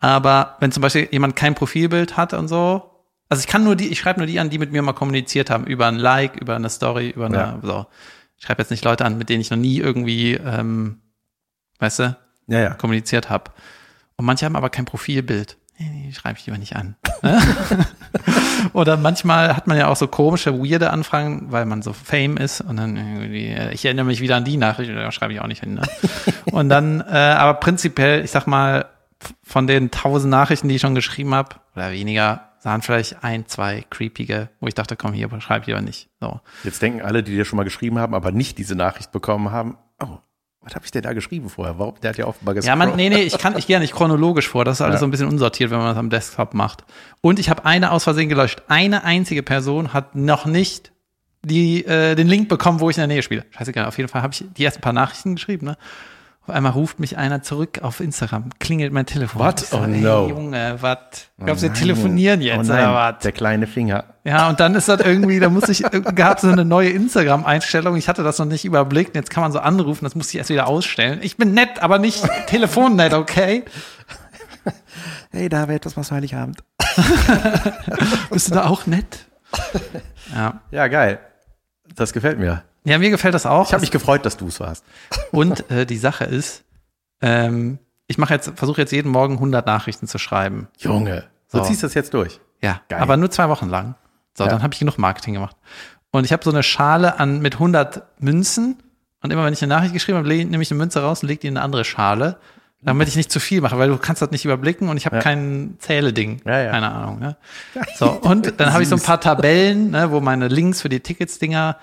Aber wenn zum Beispiel jemand kein Profilbild hat und so, also ich kann nur die, ich schreibe nur die an, die mit mir mal kommuniziert haben, über ein Like, über eine Story, über eine, Ja. so. Ich schreibe jetzt nicht Leute an, mit denen ich noch nie irgendwie, ähm, weißt du, Ja, ja. kommuniziert habe. Und manche haben aber kein Profilbild. Nee, schreibe ich lieber nicht an. Oder manchmal hat man ja auch so komische, weirde Anfragen, weil man so Fame ist und dann irgendwie, äh, ich erinnere mich wieder an die Nachricht, da schreibe ich auch nicht hin. Ne? Und dann, äh, aber prinzipiell, ich sag mal, von den tausend Nachrichten, die ich schon geschrieben habe, oder weniger, sahen vielleicht ein, zwei creepige, wo ich dachte, komm hier, schreib lieber nicht. So. Jetzt denken alle, die dir schon mal geschrieben haben, aber nicht diese Nachricht bekommen haben, oh, was habe ich denn da geschrieben vorher? Warum? Der hat ja offenbar Ja, man, gescrollt. nee, nee, ich kann, ich gehe ja nicht chronologisch vor. Das ist alles Ja. so ein bisschen unsortiert, wenn man das am Desktop macht. Und ich habe eine aus Versehen gelöscht. Eine einzige Person hat noch nicht die, äh, den Link bekommen, wo ich in der Nähe spiele. Scheißegal, auf jeden Fall habe ich die ersten paar Nachrichten geschrieben, ne? Auf einmal ruft mich einer zurück auf Instagram, klingelt mein Telefon. What? Ich Oh ey, no. Junge, was? Glaubst du, wir telefonieren jetzt oh nein, oder was? Der kleine Finger. Ja, und dann ist das irgendwie, da muss ich, gab so eine neue Instagram-Einstellung. Ich hatte das noch nicht überblickt. Jetzt kann man so anrufen, das musste ich erst wieder ausstellen. Ich bin nett, aber nicht telefonnett, okay? Hey David, was machst du Heiligabend? Bist du da auch nett? Ja. Ja, geil. Das gefällt mir. Ja, mir gefällt das auch. Ich habe mich gefreut, dass du es warst. Und äh, die Sache ist, ähm, ich mache jetzt, versuche jetzt jeden Morgen 100 Nachrichten zu schreiben. Junge, so, So. ziehst du das jetzt durch. Ja, Geil. aber nur zwei Wochen lang. So, Ja. dann habe ich genug Marketing gemacht. Und ich habe so eine Schale an mit 100 Münzen und immer wenn ich eine Nachricht geschrieben habe, nehme ich eine Münze raus und lege die in eine andere Schale, damit ich nicht zu viel mache, weil du kannst das nicht überblicken und ich habe Ja. kein Zähleding. Ja, ja. Keine Ahnung. Ne? So, und dann habe ich so ein paar Tabellen, ne, wo meine Links für die Ticketsdinger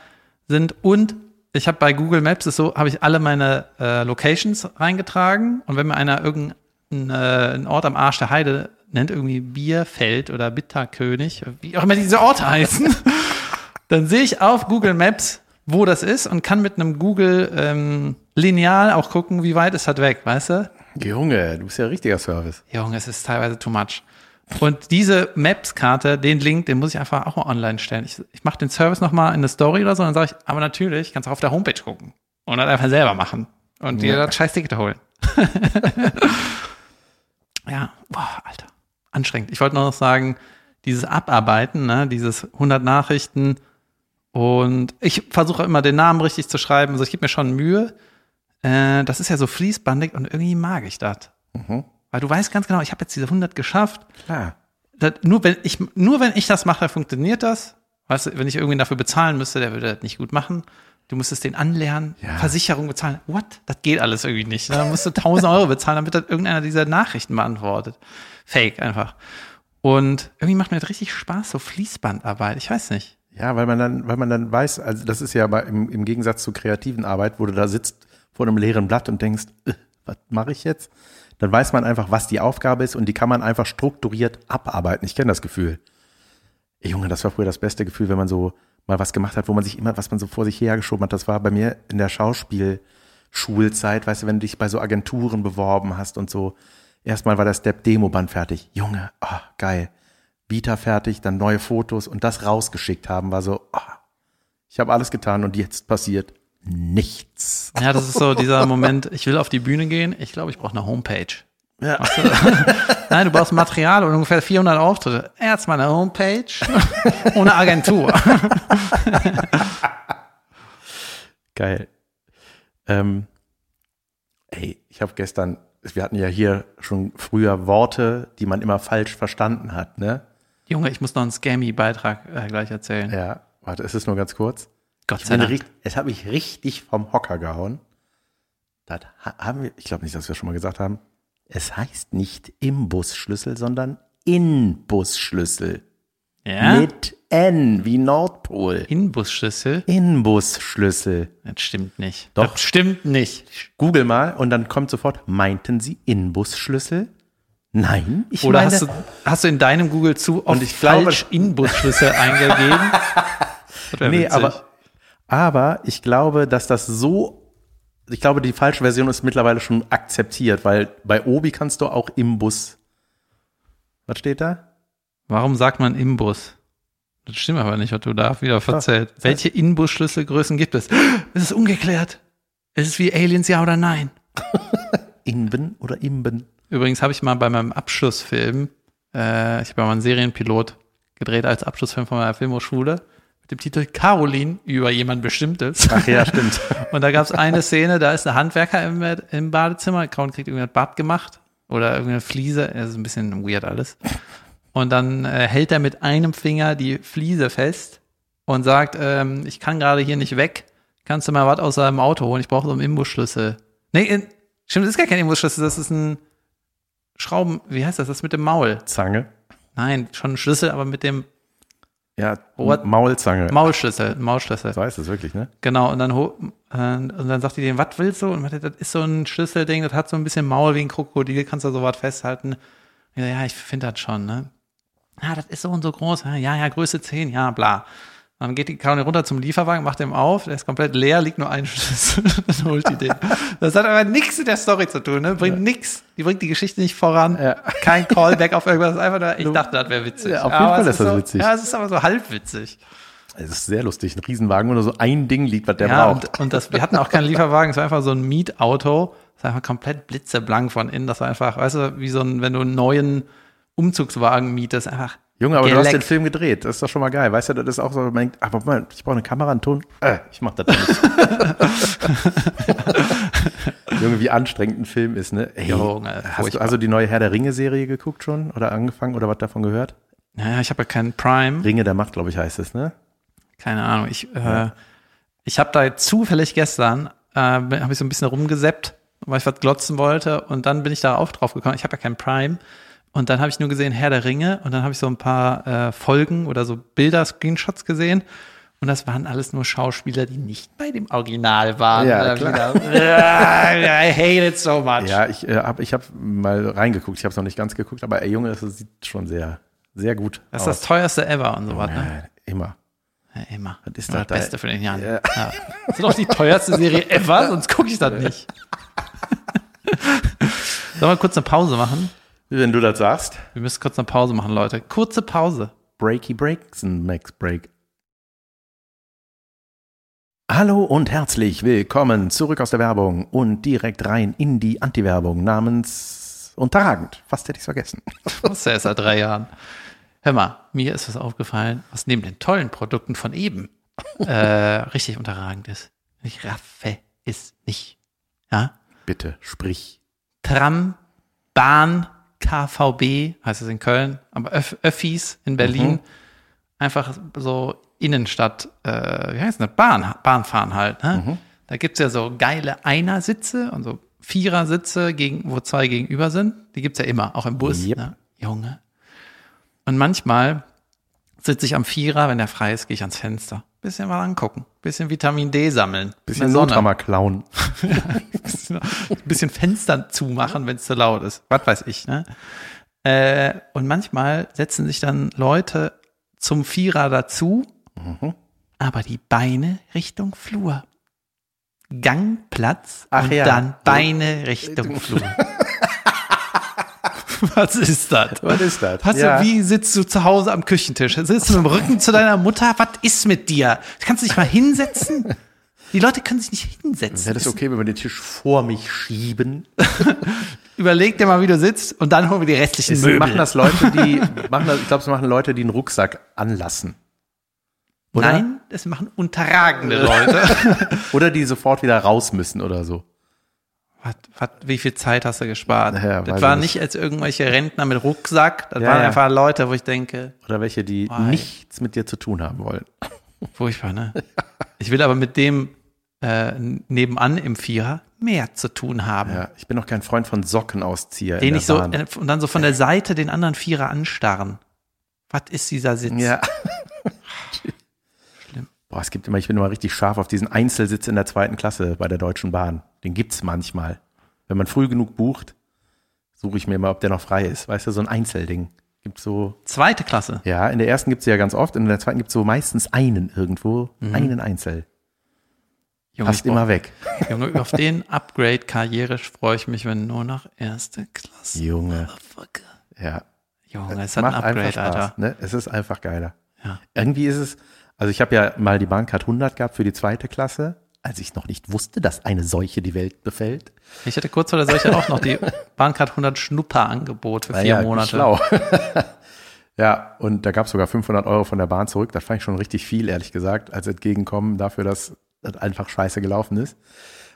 sind und ich habe bei Google Maps ist so, habe ich alle meine äh, Locations reingetragen und wenn mir einer irgendeinen äh, einen Ort am Arsch der Heide nennt, irgendwie Bierfeld oder Bitterkönig, wie auch immer diese Orte heißen, dann sehe ich auf Google Maps, wo das ist und kann mit einem Google ähm, Lineal auch gucken, wie weit ist das weg, weißt du? Junge, du bist ja richtiger Service. Junge, es ist teilweise too much. Und diese Maps-Karte, den Link, den muss ich einfach auch mal online stellen. Ich, ich mache den Service nochmal in eine Story oder so, dann sage ich, aber natürlich, kannst du auch auf der Homepage gucken und dann einfach selber machen und dir Ja. das scheiß Ticket holen. ja, boah, Alter, anstrengend. Ich wollte nur noch sagen, dieses Abarbeiten, ne, dieses 100 Nachrichten und ich versuche immer den Namen richtig zu schreiben, also ich gebe mir schon Mühe. Äh, das ist ja so fließbandig und irgendwie mag ich das. Weil du weißt ganz genau, ich habe jetzt diese 100 geschafft. Klar. Das, nur, wenn ich, nur wenn ich das mache, funktioniert das. Weißt du, wenn ich irgendwen dafür bezahlen müsste, der würde das nicht gut machen. Du müsstest den anlernen, Ja. Versicherung bezahlen. What? Das geht alles irgendwie nicht. Da musst du 1000 Euro bezahlen, damit das irgendeiner dieser Nachrichten beantwortet. Fake einfach. Und irgendwie macht mir das richtig Spaß, so Fließbandarbeit. Ich weiß nicht. Ja, weil man dann, weil man dann weiß, also das ist ja bei, im, im Gegensatz zur kreativen Arbeit, wo du da sitzt vor einem leeren Blatt und denkst, äh, was mache ich jetzt? Dann weiß man einfach, was die Aufgabe ist und die kann man einfach strukturiert abarbeiten. Ich kenne das Gefühl. Ey, Junge, das war früher das beste Gefühl, wenn man so mal was gemacht hat, wo man sich immer, was man so vor sich hergeschoben hat. Das war bei mir in der Schauspielschulzeit, weißt du, wenn du dich bei so Agenturen beworben hast und so. Erstmal war der Step Demo-Band fertig. Junge, ah, geil. Vita fertig, dann neue Fotos und das rausgeschickt haben, war so, ah, ich habe alles getan und jetzt passiert nichts. Ja, das ist so dieser Moment, ich will auf die Bühne gehen. Ich glaube, ich brauche eine Homepage. Ja. Nein, du brauchst Material und ungefähr 400 Auftritte. Erstmal eine Homepage ohne Agentur. Geil. Ähm, ey, ich habe gestern, wir hatten ja hier schon früher Worte, die man immer falsch verstanden hat, ne? Junge, ich muss noch einen Scammy-Beitrag äh, gleich erzählen. Ja, warte, es ist nur ganz kurz. Gott Ich sei Dank. es hat mich richtig vom Hocker gehauen. Das ha- haben wir, ich glaube nicht, dass wir schon mal gesagt haben. Es heißt nicht Imbusschlüssel, sondern Inbusschlüssel. Ja? Mit N wie Nordpol. Inbusschlüssel? Inbusschlüssel. Das stimmt nicht. Doch. Das stimmt nicht. Google mal und dann kommt sofort, meinten Sie Inbusschlüssel? Nein, ich Oder meine, hast du, hast du in deinem Google zu oft ich glaube- falsch Inbusschlüssel eingegeben? Nee, witzig. aber, aber ich glaube, dass das so, ich glaube, die falsche Version ist mittlerweile schon akzeptiert, weil bei Obi kannst du auch Imbus. Was steht da? Warum sagt man Imbus? Das stimmt aber nicht, was du da wieder verzählt. das Welche Inbus-Schlüsselgrößen gibt es? Es ist ungeklärt. Es ist wie Aliens, ja oder nein? Inben oder Imben? Übrigens habe ich mal bei meinem Abschlussfilm, äh, ich habe mal einen Serienpilot gedreht als Abschlussfilm von meiner Filmhochschule dem Titel Caroline über jemand Bestimmtes. Ach ja, stimmt. Und da gab es eine Szene, da ist ein Handwerker im, im Badezimmer, Caroline kriegt irgendein Bad gemacht oder irgendeine Fliese, das ist ein bisschen weird alles. Und dann äh, hält er mit einem Finger die Fliese fest und sagt, ähm, ich kann gerade hier nicht weg, kannst du mal was aus seinem Auto holen, ich brauche so einen Imbusschlüssel. Nee, in, stimmt, das ist gar kein Imbusschlüssel, das ist ein Schrauben, wie heißt das, das mit dem Maul. Zange. Nein, schon ein Schlüssel, aber mit dem Ja, What? Maulzange. Maulschlüssel, Maulschlüssel. so heißt es wirklich, ne? Genau, und dann, äh, und dann sagt die dem, was willst du? Und meinte, das ist so ein Schlüsselding, das hat so ein bisschen Maul wie ein Krokodil, kannst du sowas festhalten. Ich so, ja, ich finde das schon, ne? Ja, das ist so und so groß. Ja, ja, Größe 10, ja, bla. Dann geht die Karoline runter zum Lieferwagen, macht den auf, der ist komplett leer, liegt nur ein Schlüssel, dann holt die den. Das hat aber nichts mit der Story zu tun, ne? Bringt nix. Die bringt die Geschichte nicht voran. Ja. Kein Callback auf irgendwas. Einfach nur, ich dachte, das wäre witzig. Ja, auf jeden Aber Fall es ist das so, witzig. Ja, es ist aber so halbwitzig. Es ist sehr lustig. Ein Riesenwagen, wo nur so ein Ding liegt, was der ja, braucht. und, und das, wir hatten auch keinen Lieferwagen, es war einfach so ein Mietauto. Das war einfach komplett blitzeblank von innen. Das war einfach, weißt du, wie so ein, wenn du einen neuen Umzugswagen mietest, einfach. Junge, aber du hast den. Film gedreht. Das ist doch schon mal geil. Weißt du, das ist auch so, man denkt, aber mal, ich brauche eine Kamera, einen Ton. Äh, ich mach das nicht. Junge, wie anstrengend ein Film ist, ne? Ey, Junge, hast du also die neue Herr der Ringe-Serie geguckt schon? Oder angefangen oder was davon gehört? Naja, ich habe ja keinen Prime. Ringe der Macht, glaube ich, heißt es, ne? Keine Ahnung. Ich, äh, ich habe da zufällig gestern, äh, habe ich so ein bisschen rumgeseppt, weil ich was glotzen wollte. Und dann bin ich da auch drauf gekommen. Ich habe ja keinen Prime. Und dann habe ich nur gesehen Herr der Ringe. Und dann habe ich so ein paar äh, Folgen oder so Bilder, Screenshots gesehen. Und das waren alles nur Schauspieler, die nicht bei dem Original waren. Ja, wieder, I hate it so much. Ja, ich äh, habe ich hab mal reingeguckt. Ich habe es noch nicht ganz geguckt, aber ey, Junge, das sieht schon sehr, sehr gut Das ist aus. das teuerste ever und so was. Ne? Immer. Ja, immer. Was ist Immer das das da? Beste für den Jan. Ja. Ja. Das ist doch die teuerste Serie ever, sonst gucke ich das nicht. Sollen wir kurz eine Pause machen? Wenn du das sagst. Wir müssen kurz eine Pause machen, Leute. Kurze Pause. Breaky Breaks und Max Break. Hallo und herzlich willkommen zurück aus der Werbung und direkt rein in die Anti-Werbung namens Unterragend. Fast hätte ich es vergessen. Das ist ja erst seit drei Jahren. Hör mal, mir ist was aufgefallen, was neben den tollen Produkten von eben äh, richtig unterragend ist. Ich raffe es nicht. Ja? Bitte, sprich. Tram, Bahn, KVB, heißt es in Köln, aber Öff Öffis in Berlin, Mhm. einfach so Innenstadt, äh, wie heißt das, Bahn, Bahnfahren halt. Ne? Mhm. Da gibt's ja so geile Einersitze und so Vierersitze, gegen, wo zwei gegenüber sind. Die gibt's ja immer, auch im Bus. Yep. Ne? Junge. Und manchmal sitze ich am Vierer, wenn der frei ist, gehe ich ans Fenster. Bisschen mal angucken, bisschen Vitamin D sammeln. Bisschen Nothammer klauen. ein bisschen Fenster zumachen, wenn es zu laut ist. Was weiß ich, ne? Äh, und manchmal setzen sich dann Leute zum Vierer dazu, Mhm. aber die Beine Richtung Flur. Gangplatz Ach und ja. dann Beine Richtung Flur. Was ist das? Was ist das? Hast Ja. du, wie sitzt du zu Hause am Küchentisch? Sitzt du mit dem Rücken zu deiner Mutter? Was ist mit dir? Kannst du dich mal hinsetzen? Die Leute können sich nicht hinsetzen. Wäre das okay, wenn wir den Tisch vor mich schieben? Überleg dir mal, wie du sitzt und dann holen wir die restlichen Es Möbel. machen das Leute, die, machen das, ich glaube, es machen Leute, die einen Rucksack anlassen. Oder? Nein, das machen unterragende Leute. Oder die sofort wieder raus müssen oder so. Was, was, wie viel Zeit hast du gespart? Ja, das weiß war ich nicht als irgendwelche Rentner mit Rucksack. Das Ja, waren ja. einfach Leute, wo ich denke, Oder welche, die Why? nichts mit dir zu tun haben wollen. furchtbar, ne? Ich will aber mit dem äh, nebenan im Vierer mehr zu tun haben. Ja, ich bin noch kein Freund von Sockenauszieher in Den der ich so, Bahn. äh, und dann so von der Seite den anderen Vierer anstarren. Was ist dieser Sitz? Ja. Schlimm. Boah, es gibt immer, ich bin immer richtig scharf auf diesen Einzelsitz in der zweiten Klasse bei der Deutschen Bahn. Den gibt's manchmal. Wenn man früh genug bucht, suche ich mir immer, ob der noch frei ist. Weißt du, so ein Einzelding. Gibt so, Zweite Klasse. ja, in der ersten gibt's ja ganz oft, in der zweiten gibt's so meistens einen irgendwo, Mhm. einen Einzel. Junge, Passt immer weg. Junge, auf den Upgrade karrierisch freue ich mich, wenn nur noch erste Klasse. Junge. Ja. Junge, es hat ein Macht Upgrade, einfach Spaß, Alter. ne? Es ist einfach geiler. Ja. Irgendwie ist es, also ich habe ja mal die Bahncard 100 gehabt für die zweite Klasse, als ich noch nicht wusste, dass eine Seuche die Welt befällt. Ich hatte kurz vor der Seuche auch noch die Bahncard 100 Schnupperangebot für vier Naja, Monate. Schlau. ja, und da gab es sogar 500 Euro von der Bahn zurück. Das fand ich schon richtig viel, ehrlich gesagt, als Entgegenkommen dafür, dass das einfach scheiße gelaufen ist.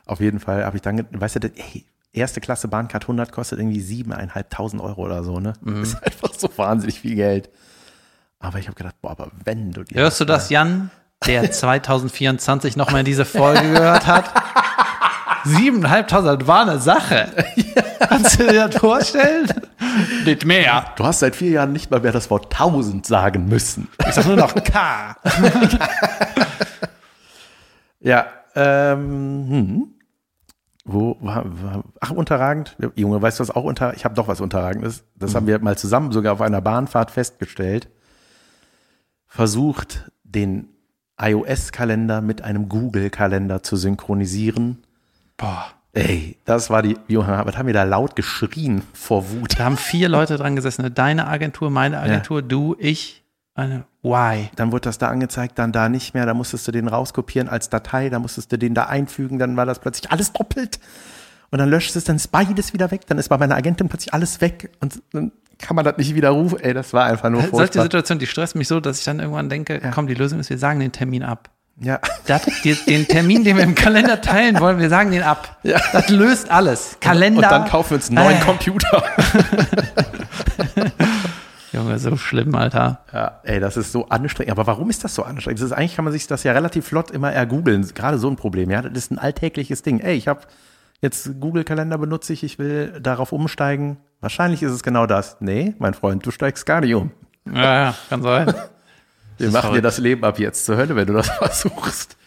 Auf jeden Fall habe ich dann, weißt du, ey, erste Klasse Bahncard 100 kostet irgendwie siebeneinhalbtausend Euro oder so, ne? Mhm. Das ist einfach so wahnsinnig viel Geld. Aber ich habe gedacht, boah, aber wenn du die Hörst du das, Jan, der 2024 nochmal in diese Folge gehört hat? Siebeneinhalbtausend war eine Sache. Kannst du dir das vorstellen? Nicht mehr. Du hast seit vier Jahren nicht mal mehr das Wort tausend sagen müssen. Ich sag nur noch K. Ja, ähm, hm. Wo war, war ach, unterragend? Junge, weißt du was auch unter, ich habe doch was unterragendes. Das haben wir mal zusammen sogar auf einer Bahnfahrt festgestellt. Versucht, den iOS-Kalender mit einem Google-Kalender zu synchronisieren. Boah. Ey, das war die, was haben wir da laut geschrien vor Wut? Da haben vier Leute dran gesessen. Deine Agentur, meine Agentur, du, ich. Eine Why? Dann wurde das da angezeigt, dann da nicht mehr, da musstest du den rauskopieren als Datei, da musstest du den da einfügen, dann war das plötzlich alles doppelt. Und dann löscht es, dann ist beides wieder weg, dann ist bei meiner Agentin plötzlich alles weg und dann kann man das nicht wieder rufen. Ey, das war einfach nur Solche furchtbar. Situation, die stresst mich so, dass ich dann irgendwann denke, komm, die Lösung ist, wir sagen den Termin ab. Ja. Das, den Termin, den wir im Kalender teilen wollen, wir sagen den ab. Ja. Das löst alles. Kalender. Und dann kaufen wir uns einen neuen Äh. Computer. Junge, so schlimm, Alter. Ja, ey, das ist so anstrengend. Aber warum ist das so anstrengend? Das ist, eigentlich kann man sich das ja relativ flott immer ergoogeln. Gerade so ein Problem, ja. Das ist ein alltägliches Ding. Ey, ich habe jetzt Google-Kalender benutze ich, ich will darauf umsteigen. Wahrscheinlich ist es genau das. Nee, mein Freund, du steigst gar nicht um. Ja, ja, kann sein. Wir machen dir verrückt. das Leben ab jetzt zur Hölle, wenn du das versuchst.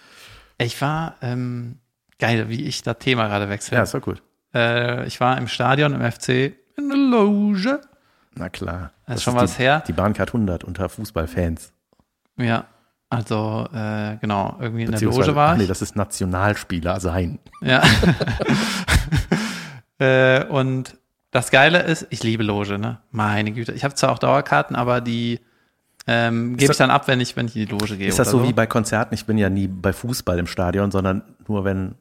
Ich war, ähm, geil, wie ich das Thema gerade wechsle. Ja, ist doch gut. Äh, ich war im Stadion im FC in der Loge. Na klar. Das ist schon die, was her. Die Bahncard 100 unter Fußballfans. Ja, also äh, genau, irgendwie in der Loge war ich. Nee, das ist Nationalspieler sein. Ja. äh, und das Geile ist, ich liebe Loge, ne? Meine Güte. Ich habe zwar auch Dauerkarten, aber die ähm, gebe ich dann ab, wenn ich, wenn ich in die Loge gehe. Ist das oder so wie bei Konzerten? Ich bin ja nie bei Fußball im Stadion, sondern nur wenn,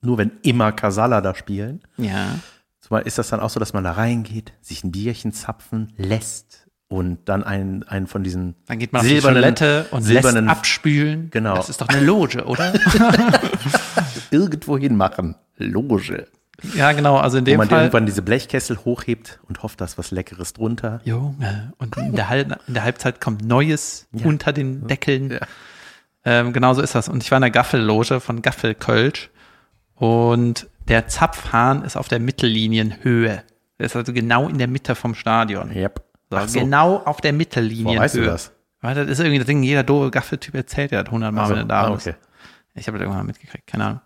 nur wenn immer Casalla da spielen. Ja. Zumal ist das dann auch so, dass man da reingeht, sich ein Bierchen zapfen lässt und dann einen, einen von diesen Dann geht man auf die silbernen, Toilette und silbernen lässt abspülen. Genau. Das ist doch eine Loge, oder? irgendwo hin machen. Loge. ja, genau. Also in Wo dem man Fall. irgendwann diese Blechkessel hochhebt und hofft, dass was Leckeres drunter. Junge. Und in der, Hal in der Halbzeit kommt Neues Ja. unter den Deckeln. Ja. Ähm, genau so ist das. Und ich war in der Gaffelloge von Gaffelkölsch und der Zapfhahn ist auf der Mittellinienhöhe. Der ist also genau in der Mitte vom Stadion. Yep. Ach so. Genau auf der Mittellinienhöhe. Woher weißt du das? Weil das ist irgendwie das Ding, jeder doofe Gaffeltyp erzählt ja das hundertmal, Ach so. wenn er da Ah, ist. okay. Ich habe das irgendwann mal mitgekriegt, keine Ahnung.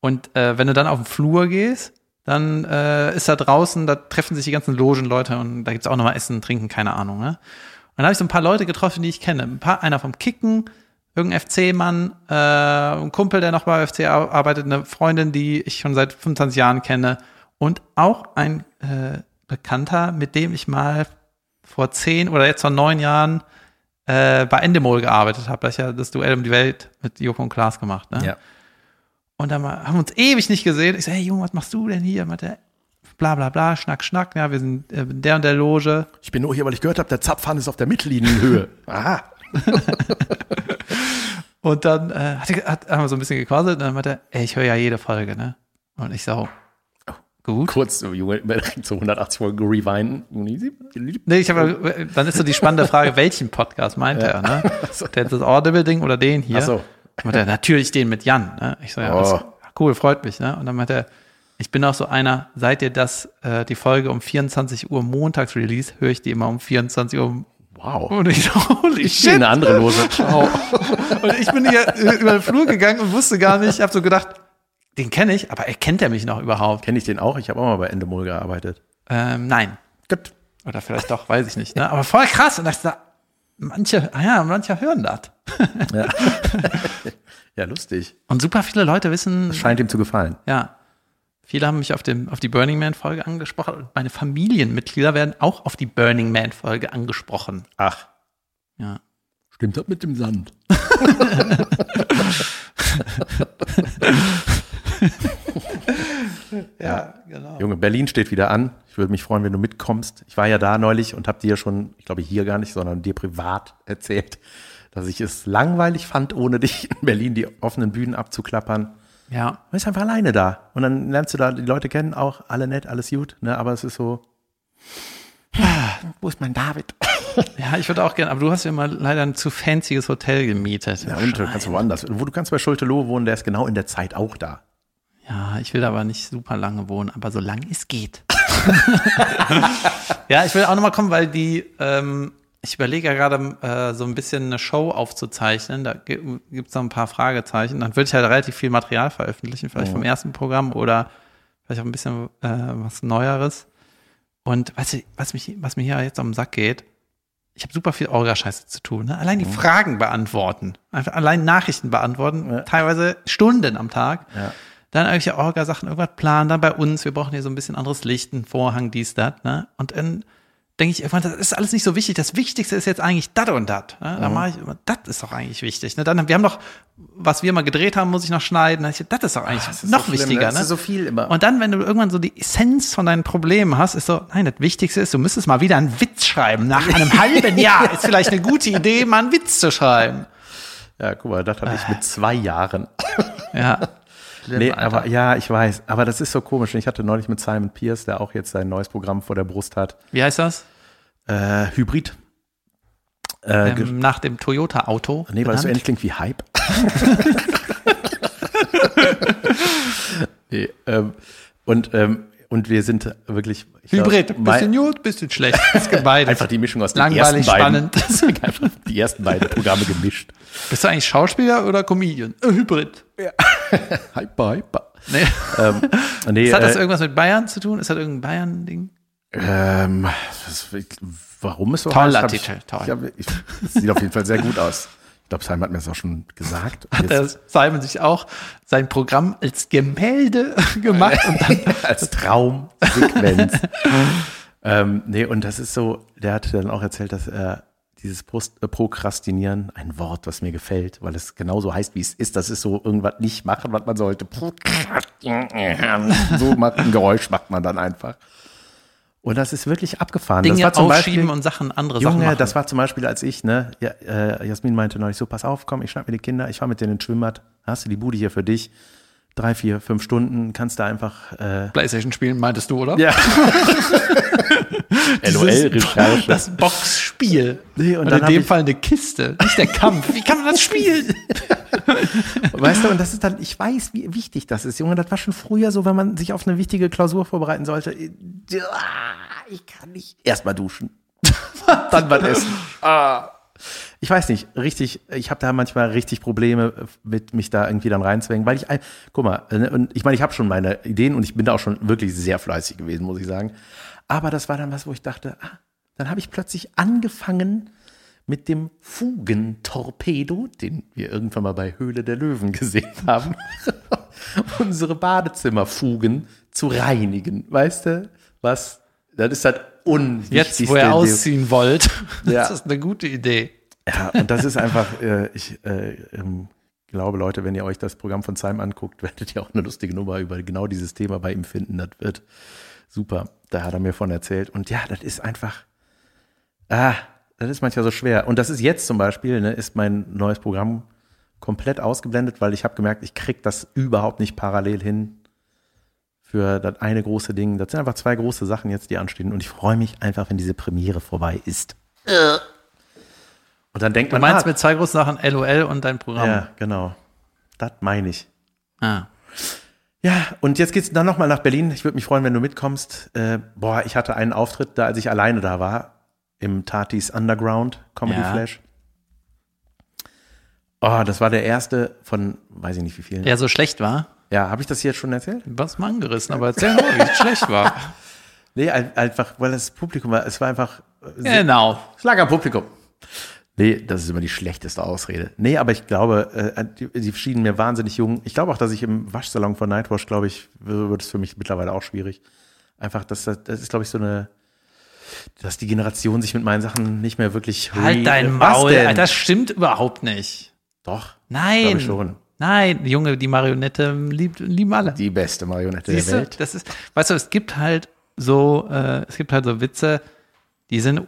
Und äh, wenn du dann auf den Flur gehst, dann äh, ist da draußen, da treffen sich die ganzen Logenleute und da gibt's auch nochmal Essen, Trinken, keine Ahnung. Ne? Und dann habe ich so ein paar Leute getroffen, die ich kenne. Ein paar, einer vom Kicken, irgendein FC-Mann, äh, ein Kumpel, der noch bei FC ar- arbeitet, eine Freundin, die ich schon seit 25 Jahren kenne und auch ein äh, Bekannter, mit dem ich mal vor zehn oder jetzt vor neun Jahren äh, bei Endemol gearbeitet habe. Da hab ich ja das Duell um die Welt mit Joko und Klaas gemacht. Ne? Ja. Und dann haben wir uns ewig nicht gesehen. Ich so, hey Junge, was machst du denn hier? Meinte er, bla bla bla, schnack, schnack. Ja, wir sind äh, in der und der Loge. Ich bin nur hier, weil ich gehört habe, der Zapfhahn ist auf der Mittellinienhöhe. Aha. Und dann äh, hat, er- hat, haben wir so ein bisschen gequasselt und dann meinte er, ey, ich höre ja jede Folge, ne? Und ich so, gut. Kurz, so, Junge, so 180 Folgen rewinden. Nee, ich habe, dann ist so die spannende Frage, welchen Podcast meint er, ne? Der das Audible-Ding oder den hier? Ach so. Meinte er, natürlich den mit Jan, ne? Ich so, ja, das, Oh. cool, freut mich, ne? Und dann meinte er, ich bin auch so einer, seit ihr das, äh, die Folge um 24 Uhr montags release, höre ich die immer um 24 Uhr. Wow. Und ich holy Ich shit. eine andere Lose. Ciao. Und ich bin hier äh, über den Flur gegangen und wusste gar nicht, habe so gedacht, den kenne ich, aber erkennt er mich noch überhaupt? Kenne ich den auch? Ich habe auch mal bei Endemol gearbeitet. Ähm, nein. Gut. Oder vielleicht doch, weiß ich nicht. Ne? Aber voll krass. Und da ich, so, manche, ah ja, manche hören das. Ja. ja, lustig. Und super viele Leute wissen, Scheint ihm zu gefallen. ja, viele haben mich auf, dem, auf die Burning Man-Folge angesprochen und meine Familienmitglieder werden auch auf die Burning Man-Folge angesprochen. Ach, Ja. stimmt das mit dem Sand? Ja, genau. Junge, Berlin steht wieder an. Ich würde mich freuen, wenn du mitkommst. Ich war ja da neulich und habe dir schon, ich glaube hier gar nicht, sondern dir privat erzählt, dass ich es langweilig fand, ohne dich in Berlin die offenen Bühnen abzuklappern. Ja. Man ist einfach alleine da. Und dann lernst du da die Leute kennen, auch alle nett, alles gut, ne? Aber es ist so. Wo ist mein David? Ja, ich würde auch gerne, aber du hast ja mal leider ein zu fancyes Hotel gemietet. Ja, und du kannst woanders. Wo du kannst bei Schulte-Loh wohnen, der ist genau in der Zeit auch da. Ja, ich will aber nicht super lange wohnen, aber solange es geht. ja, ich will auch nochmal kommen, weil die, ähm, ich überlege ja gerade äh, so ein bisschen eine Show aufzuzeichnen. Da gibt es noch ein paar Fragezeichen. Dann würde ich halt relativ viel Material veröffentlichen, vielleicht vom ersten Programm oder vielleicht auch ein bisschen äh, was Neueres. Und weißt du, was, mich, was mir hier jetzt am Sack geht, ich habe super viel Orga-Scheiße zu tun. Ne? Allein die Fragen beantworten, einfach allein Nachrichten beantworten, teilweise Stunden am Tag. Ja. Dann irgendwelche Orga-Sachen, irgendwas planen, dann bei uns, wir brauchen hier so ein bisschen anderes Licht, einen Vorhang, dies, das. Ne? Und dann denke ich irgendwann, das ist alles nicht so wichtig. Das Wichtigste ist jetzt eigentlich das und das. Ne? Da mache ich immer, das ist doch eigentlich wichtig. Ne? Dann, wir haben doch, was wir mal gedreht haben, muss ich noch schneiden. Das ist doch eigentlich Das ist noch so schlimm, wichtiger. Das ne? ist so viel immer. Und dann, wenn du irgendwann so die Essenz von deinen Problemen hast, ist so, nein, das Wichtigste ist, du müsstest mal wieder einen Witz schreiben. Nach einem halben Jahr ist vielleicht eine gute Idee, mal einen Witz zu schreiben. ja, guck mal, das hatte ich mit zwei Jahren. Ja. Nee, Alter. aber ja, ich weiß. Aber das ist so komisch. Ich hatte neulich mit Simon Pierce, der auch jetzt sein neues Programm vor der Brust hat, Wie heißt das? äh, Hybrid. Äh, Ähm, nach dem Toyota-Auto. nee, weil es so benannt. ähnlich klingt wie Hype. nee, ähm, und, ähm, und wir sind wirklich ich glaub, Hybrid. mein- Bisschen gut, bisschen schlecht. Beides. Einfach die Mischung aus den Langweilig, ersten beiden. spannend. Einfach die ersten beiden Programme gemischt. Bist du eigentlich Schauspieler oder Comedian? Äh, Hybrid. Hyper, hyper. Nee. Ähm, nee, Hat das äh, irgendwas mit Bayern zu tun? Ist das irgendein Bayern-Ding? ähm, das, warum es so Toller heißt, Titel, toll. Ich hab, ich, das sieht auf jeden Fall sehr gut aus. Ich glaube, Simon hat mir das auch schon gesagt. Hat der Simon sich auch sein Programm als Gemälde gemacht und dann als Traumsequenz. ähm, nee, und das ist so, der hat dann auch erzählt, dass er dieses Prost, äh, Prokrastinieren, ein Wort, was mir gefällt, weil es genauso heißt, wie es ist. Das ist so irgendwas nicht machen, was man sollte. So macht ein Geräusch macht man dann einfach. Und das ist wirklich abgefahren. das Dinge war zum Beispiel, und Sachen, andere Sachen Junge, machen. das war zum Beispiel, als ich, ne, ja, äh, Jasmin meinte neulich, so, pass auf, komm, ich schnapp mir die Kinder, ich fahr mit denen ins Schwimmbad, hast du die Bude hier für dich, drei, vier, fünf Stunden, kannst da einfach, äh, Playstation spielen, meintest du, oder? ja. Dieses- LOL-Recherche. Das Boxspiel. Nee, und und dann in dem Fall eine Kiste, nicht der Kampf. Wie kann man das spielen? Weißt du, und das ist dann, ich weiß, wie wichtig das ist, Junge, das war schon früher so, wenn man sich auf eine wichtige Klausur vorbereiten sollte. Ich kann nicht. Erstmal duschen. dann was essen. Ah. Ich weiß nicht, richtig, ich habe da manchmal richtig Probleme mit mich da irgendwie dann reinzwängen, weil ich, ein- guck mal, ne, und ich meine, ich habe schon meine Ideen und ich bin da auch schon wirklich sehr fleißig gewesen, muss ich sagen. Aber das war dann was, wo ich dachte, ah, dann habe ich plötzlich angefangen, mit dem Fugentorpedo, den wir irgendwann mal bei Höhle der Löwen gesehen haben, unsere Badezimmerfugen zu reinigen. Weißt du, was? Das ist halt unwichtigste. Jetzt, wo ihr ausziehen wollt, Ja. das ist eine gute Idee. Ja, und das ist einfach, äh, ich äh, ähm, glaube, Leute, wenn ihr euch das Programm von Simon anguckt, werdet ihr auch eine lustige Nummer über genau dieses Thema bei ihm finden. Das wird super. Da hat er mir von erzählt. Und ja, das ist einfach, ah, das ist manchmal so schwer. Und das ist jetzt zum Beispiel, ne, ist mein neues Programm komplett ausgeblendet, weil ich habe gemerkt, ich krieg das überhaupt nicht parallel hin für das eine große Ding. Das sind einfach zwei große Sachen jetzt, die anstehen. Und ich freue mich einfach, wenn diese Premiere vorbei ist. Und dann denkt Du man, meinst ah, mit zwei großen Sachen LOL und dein Programm. ja, genau. Das meine ich. Ah. Ja, und jetzt geht's dann nochmal nach Berlin. Ich würde mich freuen, wenn du mitkommst. Äh, boah, ich hatte einen Auftritt, da als ich alleine da war, im Tatis Underground Comedy Ja. Flash. Oh, das war der erste von, weiß ich nicht wie vielen. Ja, Der so schlecht war. habe ich das hier schon erzählt? Was mal angerissen, aber erzähl mal, wie es schlecht war. Nee, ein- einfach, weil das Publikum war, es war einfach, äh, Genau. es lag am Publikum. Nee, das ist immer die schlechteste Ausrede. Nee, aber ich glaube, äh, die, die schienen mir wahnsinnig jung. Ich glaube auch, dass ich im Waschsalon von Nightwash, glaube ich, wird es für mich mittlerweile auch schwierig. Einfach, dass das, das ist, glaube ich, so eine, dass die Generation sich mit meinen Sachen nicht mehr wirklich. Halt dein Maul. Alter, Das stimmt überhaupt nicht. Doch. Nein. Glaube ich schon. Nein, die Junge, die Marionette liebt, lieben alle. Die beste Marionette Siehst der du, Welt. das ist, weißt du, es gibt halt so, äh, es gibt halt so Witze, die sind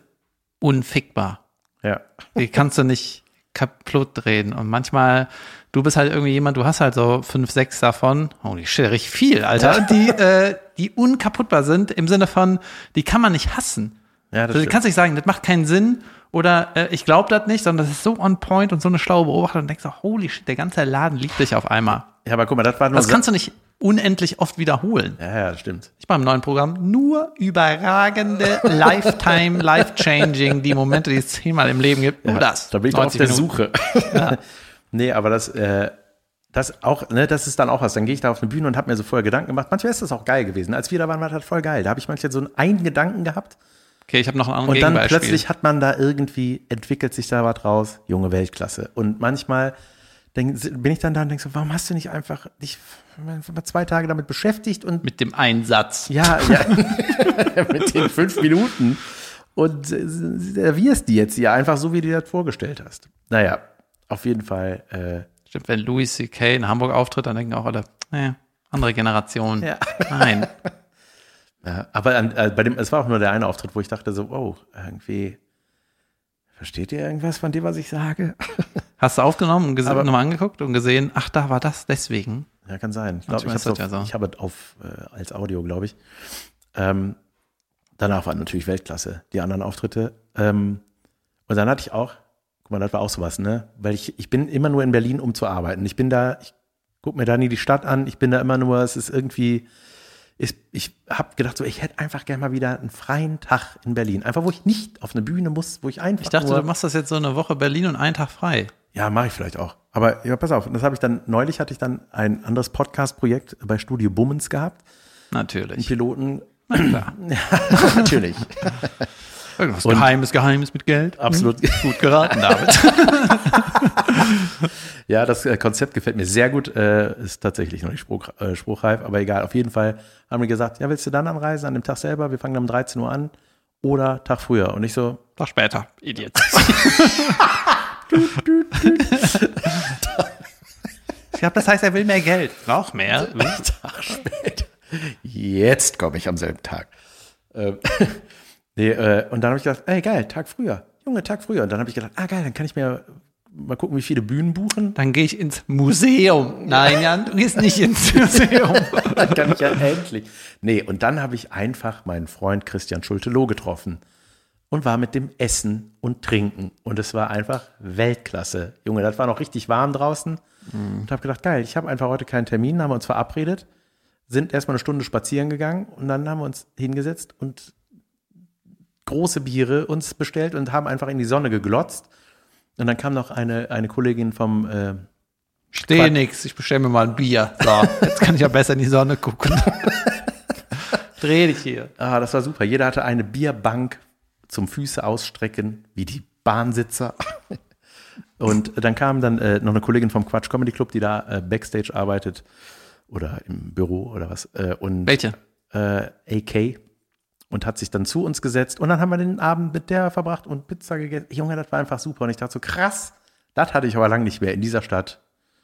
unfickbar. Ja. Die kannst du nicht kaputt drehen. Und manchmal, du bist halt irgendwie jemand, du hast halt so fünf, sechs davon, holy shit, richtig viel, Alter, die, äh, die unkaputtbar sind, im Sinne von, die kann man nicht hassen. Ja, das Also, du kannst nicht sagen, das macht keinen Sinn oder äh, ich glaube das nicht, sondern das ist so on point und so eine schlaue Beobachtung und denkst du, holy shit, der ganze Laden liebt dich auf einmal. Ja, aber guck mal, das war nur. Das kannst du nicht unendlich oft wiederholen. ja, ja, das stimmt. Ich beim neuen Programm nur überragende, lifetime, life-changing, die Momente, die es zehnmal im Leben gibt. Nur das. Da bin ich auf 90 der Minuten. Suche. nee, aber das, äh, das auch, ne, das ist dann auch was. Dann gehe ich da auf eine Bühne und habe mir so vorher Gedanken gemacht. Manchmal ist das auch geil gewesen. Als wir da waren, war das voll geil. Da habe ich manchmal so einen Gedanken gehabt Okay, ich habe noch ein anderes Und dann plötzlich hat man da irgendwie, entwickelt sich da was raus, junge Weltklasse. Und manchmal denk, bin ich dann da und denke so, warum hast du nicht einfach dich mal zwei Tage damit beschäftigt und mit dem Einsatz. ja, ja mit den fünf Minuten und äh, servierst die jetzt hier einfach so, wie du dir das vorgestellt hast. Naja, auf jeden Fall. Äh, Stimmt, wenn Louis C.K. in Hamburg auftritt, dann denken auch alle, naja, andere Generation. Ja. Nein. Ja, aber an, äh, bei dem, es war auch nur der eine Auftritt, wo ich dachte so, oh, irgendwie, versteht ihr irgendwas von dem, was ich sage? Hast du aufgenommen und gesehen, nochmal angeguckt und gesehen, ach, da war das deswegen. Ja, kann sein. Ich glaube, ich habe ja so. ich habe es auf, äh, als Audio, glaube ich. Ähm, danach war natürlich Weltklasse, die anderen Auftritte. Ähm, und dann hatte ich auch, guck mal, das war auch sowas, ne? Weil ich, ich bin immer nur in Berlin, um zu arbeiten. Ich bin da, ich guck mir da nie die Stadt an, ich bin da immer nur, es ist irgendwie, ist, ich habe gedacht, so, ich hätte einfach gerne mal wieder einen freien Tag in Berlin. Einfach, wo ich nicht auf eine Bühne muss, wo ich einfach Ich dachte, du machst das jetzt so eine Woche Berlin und einen Tag frei. ja, mache ich vielleicht auch. Aber ja, pass auf, das habe ich dann, neulich hatte ich dann ein anderes Podcast-Projekt bei Studio Bummens gehabt. Einen Natürlich. Piloten. Na klar. Natürlich. Irgendwas Und- Geheimes, Geheimes mit Geld. Absolut. Gut geraten, David. Ja, das äh, Konzept gefällt mir sehr gut. Äh, ist tatsächlich noch nicht spruch, äh, spruchreif, aber egal. Auf jeden Fall haben wir gesagt, ja, willst du dann anreisen an dem Tag selber? Wir fangen dann um 13 Uhr an oder Tag früher. Und ich so, Tag später, Idiot. ich glaube, das heißt, er will mehr Geld. Braucht mehr. Tag später. Jetzt komme ich am selben Tag. Nee, äh, und dann habe ich gedacht, ey, geil, Tag früher. Junge, Tag früher. Und dann habe ich gedacht, ah, geil, dann kann ich mir mal gucken, wie viele Bühnen buchen. Dann gehe ich ins Museum. Nein, Jan, du gehst nicht ins Museum. Dann kann ich ja endlich. Nee, und dann habe ich einfach meinen Freund Christian Schulte-Loh getroffen und war mit dem Essen und Trinken. Und es war einfach Weltklasse. Junge, das war noch richtig warm draußen. Und habe gedacht, geil, ich habe einfach heute keinen Termin, haben wir uns verabredet, sind erstmal eine Stunde spazieren gegangen und dann haben wir uns hingesetzt und große Biere uns bestellt und haben einfach in die Sonne geglotzt. Und dann kam noch eine, eine Kollegin vom äh, Stehe nix, ich bestelle mir mal ein Bier. So, jetzt kann ich ja besser in die Sonne gucken. Dreh dich hier. Ah, das war super. Jeder hatte eine Bierbank zum Füße ausstrecken, wie die Bahnsitzer. Und dann kam dann äh, noch eine Kollegin vom Quatsch Comedy Club, die da äh, Backstage arbeitet oder im Büro oder was. Äh, und Welche? Äh, AK und hat sich dann zu uns gesetzt und dann haben wir den Abend mit der verbracht und Pizza gegessen. Junge, das war einfach super und ich dachte so krass, das hatte ich aber lange nicht mehr in dieser Stadt.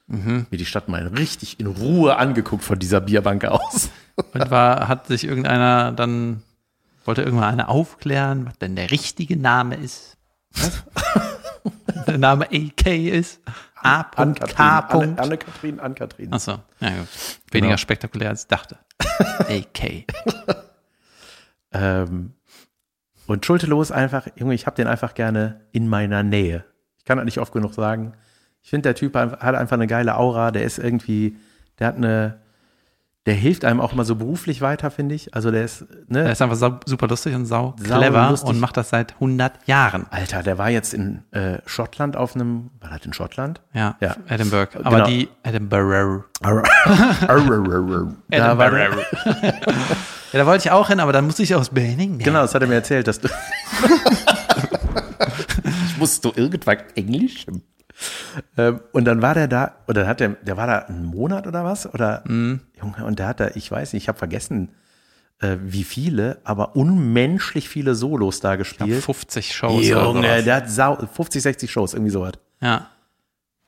Mir die Stadt mal richtig in Ruhe angeguckt von dieser Bierbank aus. Und war, hat sich irgendeiner dann, wollte irgendwann einer aufklären, was denn der richtige Name ist? der Name AK ist? A.K. Anne- Anne-Kathrin, Ann-Kathrin. Achso, ja gut. Weniger Genau. spektakulär als ich dachte. AK. Ähm, und Schulte ist einfach, Junge, ich habe den einfach gerne in meiner Nähe. Ich kann das nicht oft genug sagen. Ich finde, der Typ hat einfach eine geile Aura. Der ist irgendwie, der hat eine, der hilft einem auch mal so beruflich weiter, finde ich. Also der ist, Er ne? ist einfach super lustig und sau, Sau clever lustig. und macht das seit 100 Jahren. Alter, der war jetzt in äh, Schottland auf einem, war das in Schottland? Ja, Ja. Edinburgh. Aber Genau. die Edinburgh. da war der, Edinburgh. ja, da wollte ich auch hin, aber dann musste ich aus Birmingham. genau, das hat er mir erzählt, dass du. ich wusste irgendwas Englisch. Ähm, und dann war der da, oder dann hat der, der war da einen Monat oder was? Oder Junge, und der hat da, ich weiß nicht, ich habe vergessen, äh, wie viele, aber unmenschlich viele Solos da gespielt. 50 Shows. oder Junge, der hat sau, 50, 60 Shows, irgendwie sowas. Ja.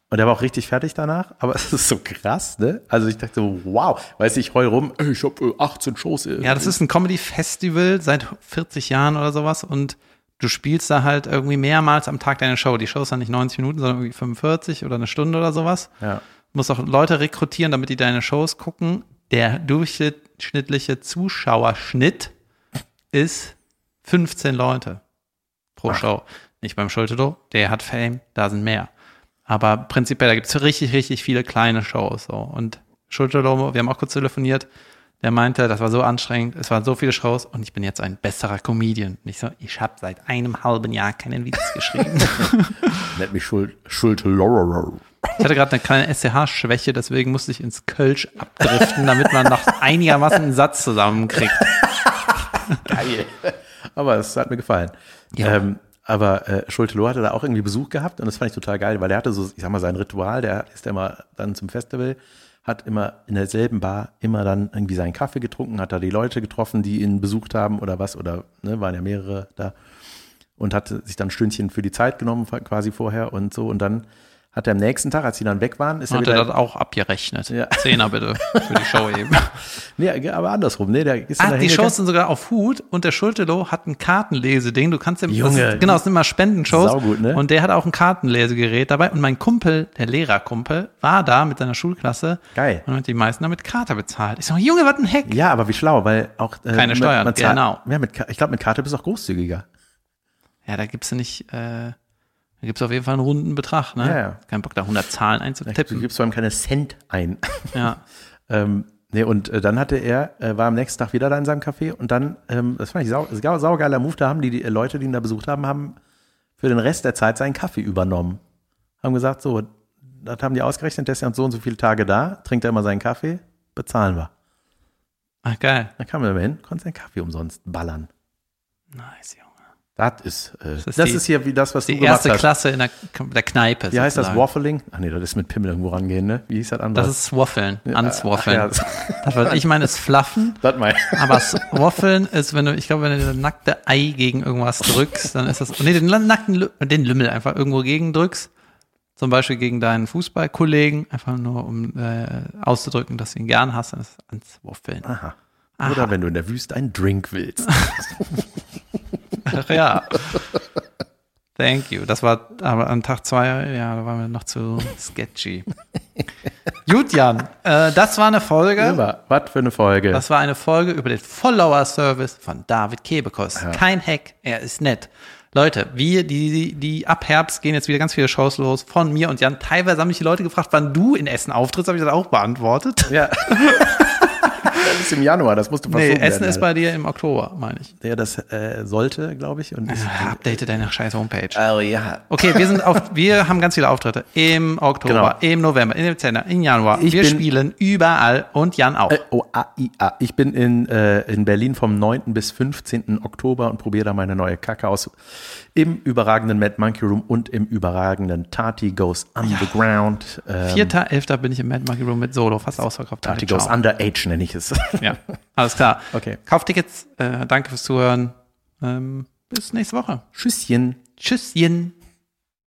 Und der war auch richtig fertig danach, aber es ist so krass, ne? Also ich dachte so, wow, weiß ich, heul rum, ich habe äh, 18 Shows. äh, Ja, das ist ein Comedy-Festival seit 40 Jahren oder sowas und du spielst da halt irgendwie mehrmals am Tag deine Show. Die Show ist dann nicht 90 Minuten, sondern irgendwie 45 oder eine Stunde oder sowas. Ja. Du musst auch Leute rekrutieren, damit die deine Shows gucken. Der durchschnittliche Zuschauerschnitt ist 15 Leute pro Show. Nicht beim Schultedo, der hat Fame, da sind mehr. Aber prinzipiell, da gibt es richtig, richtig viele kleine Shows. So. Und Schultedo, wir haben auch kurz telefoniert, der meinte, das war so anstrengend, es waren so viele Shows und ich bin jetzt ein besserer Comedian. Und ich so, ich habe seit einem halben Jahr keinen Witz geschrieben. Nennt mich Schuld, Schuld. Ich hatte gerade eine kleine SCH-Schwäche, deswegen musste ich ins Kölsch abdriften, damit man noch einigermaßen einen Satz zusammenkriegt. Geil. aber es hat mir gefallen. Ja. Ähm, aber äh, Schulte-Loh hatte da auch irgendwie Besuch gehabt und das fand ich total geil, weil der hatte so, ich sag mal, sein Ritual, der ist ja immer dann zum Festival, hat immer in derselben Bar immer dann irgendwie seinen Kaffee getrunken, hat da die Leute getroffen, die ihn besucht haben oder was, oder ne, waren ja mehrere da und hat sich dann Stündchen für die Zeit genommen quasi vorher und so und dann hat er am nächsten Tag, als sie dann weg waren, ist er Hat er wieder, das auch abgerechnet? Ja. Zehner bitte für die Show eben. nee, aber andersrum, ne, der ist dann Ah, die. Shows sind sogar auf Hut und der Schultelow hat ein Kartenleseding. Du kannst dem, Junge. das genau, es sind immer Spendenshows. Saugut, ne? Und der hat auch ein Kartenlesegerät dabei. Und mein Kumpel, der Lehrerkumpel, war da mit seiner Schulklasse. Geil. Und hat die meisten damit Karte bezahlt. Ich so, Junge, was ein Heck. Ja, aber wie schlau, weil auch äh, Keine Steuern, man zahlt- genau. Ja, mit, ich glaube, mit Karte bist du auch großzügiger. Ja, da gibt's ja nicht, äh, da gibt's auf jeden Fall einen runden Betrag, ne? Ja, ja. Kein Bock, da 100 Zahlen Du einzutippen. gibst vor allem keine Cent ein. Ja. ähm, nee, und äh, dann hatte er, äh, war am nächsten Tag wieder da in seinem Café und dann, ähm, das fand ich sau, sau, saugeiler Move, da haben die, die Leute, die ihn da besucht haben, haben für den Rest der Zeit seinen Kaffee übernommen. Haben gesagt, so, das haben die ausgerechnet, der ist ja so und so viele Tage da, trinkt er immer seinen Kaffee, bezahlen wir. Ach, geil. Dann kam er immer hin, konnte seinen Kaffee umsonst ballern. Nice, Junge. Das ist, äh, das ist ist, die- hier wie das, was Die du erste hast. Klasse in der, der Kneipe. Wie heißt das? sozusagen. Waffling? Ach nee, das ist mit Pimmel irgendwo rangehen, ne? Wie hieß das andere? Das ist Waffeln, Answaffeln. Ja. Das, was ich meine, ist Fluffen. Das mein. Aber Waffeln ist, wenn du, ich glaube, wenn du das nackte Ei gegen irgendwas drückst, dann ist das, nee, den nackten, den Lümmel einfach irgendwo gegen drückst. Zum Beispiel gegen deinen Fußballkollegen, einfach nur um äh, auszudrücken, dass du ihn gern hast, dann ist es ans Waffeln. Aha. Oder wenn du in der Wüste einen Drink willst. Ach ja. Thank you. Das war aber an Tag zwei, ja, da waren wir noch zu sketchy. Gut, Jan, äh, das war eine Folge. Immer. Was für eine Folge. Das war eine Folge über den Follower-Service von David Kebekus. Kein Hack, er ist nett. Leute, wir, die, die, die ab Herbst gehen jetzt wieder ganz viele Shows los von mir und Jan. Teilweise haben mich die Leute gefragt, wann du in Essen auftrittst, habe ich das auch beantwortet. ja. das ist im Januar, das musst du Nee, verschoben Essen werden, ist bei dir im Oktober, meine ich. Der das äh, sollte, glaube ich. Und ist, Ah, Update deine scheiß Homepage. oh ja. Okay, wir sind auf, wir haben ganz viele Auftritte im Oktober, Genau. im November, im Dezember, im Januar. Ich wir bin- spielen überall und Jan auch. Äh, oh, A, I, A. Ich bin in, äh, in Berlin vom 9. bis 15. Oktober und probiere da meine neue Kacke aus. Im überragenden Mad Monkey Room und im überragenden Tati Goes Underground. Ähm, Vierter, elfter bin ich im Mad Monkey Room mit Solo, fast ausverkauft. Tati. Goes Underage nenne ich es. Ja, alles klar. Okay. Kauft Tickets. Äh, danke fürs Zuhören. Ähm, bis nächste Woche. Tschüsschen. Tschüsschen.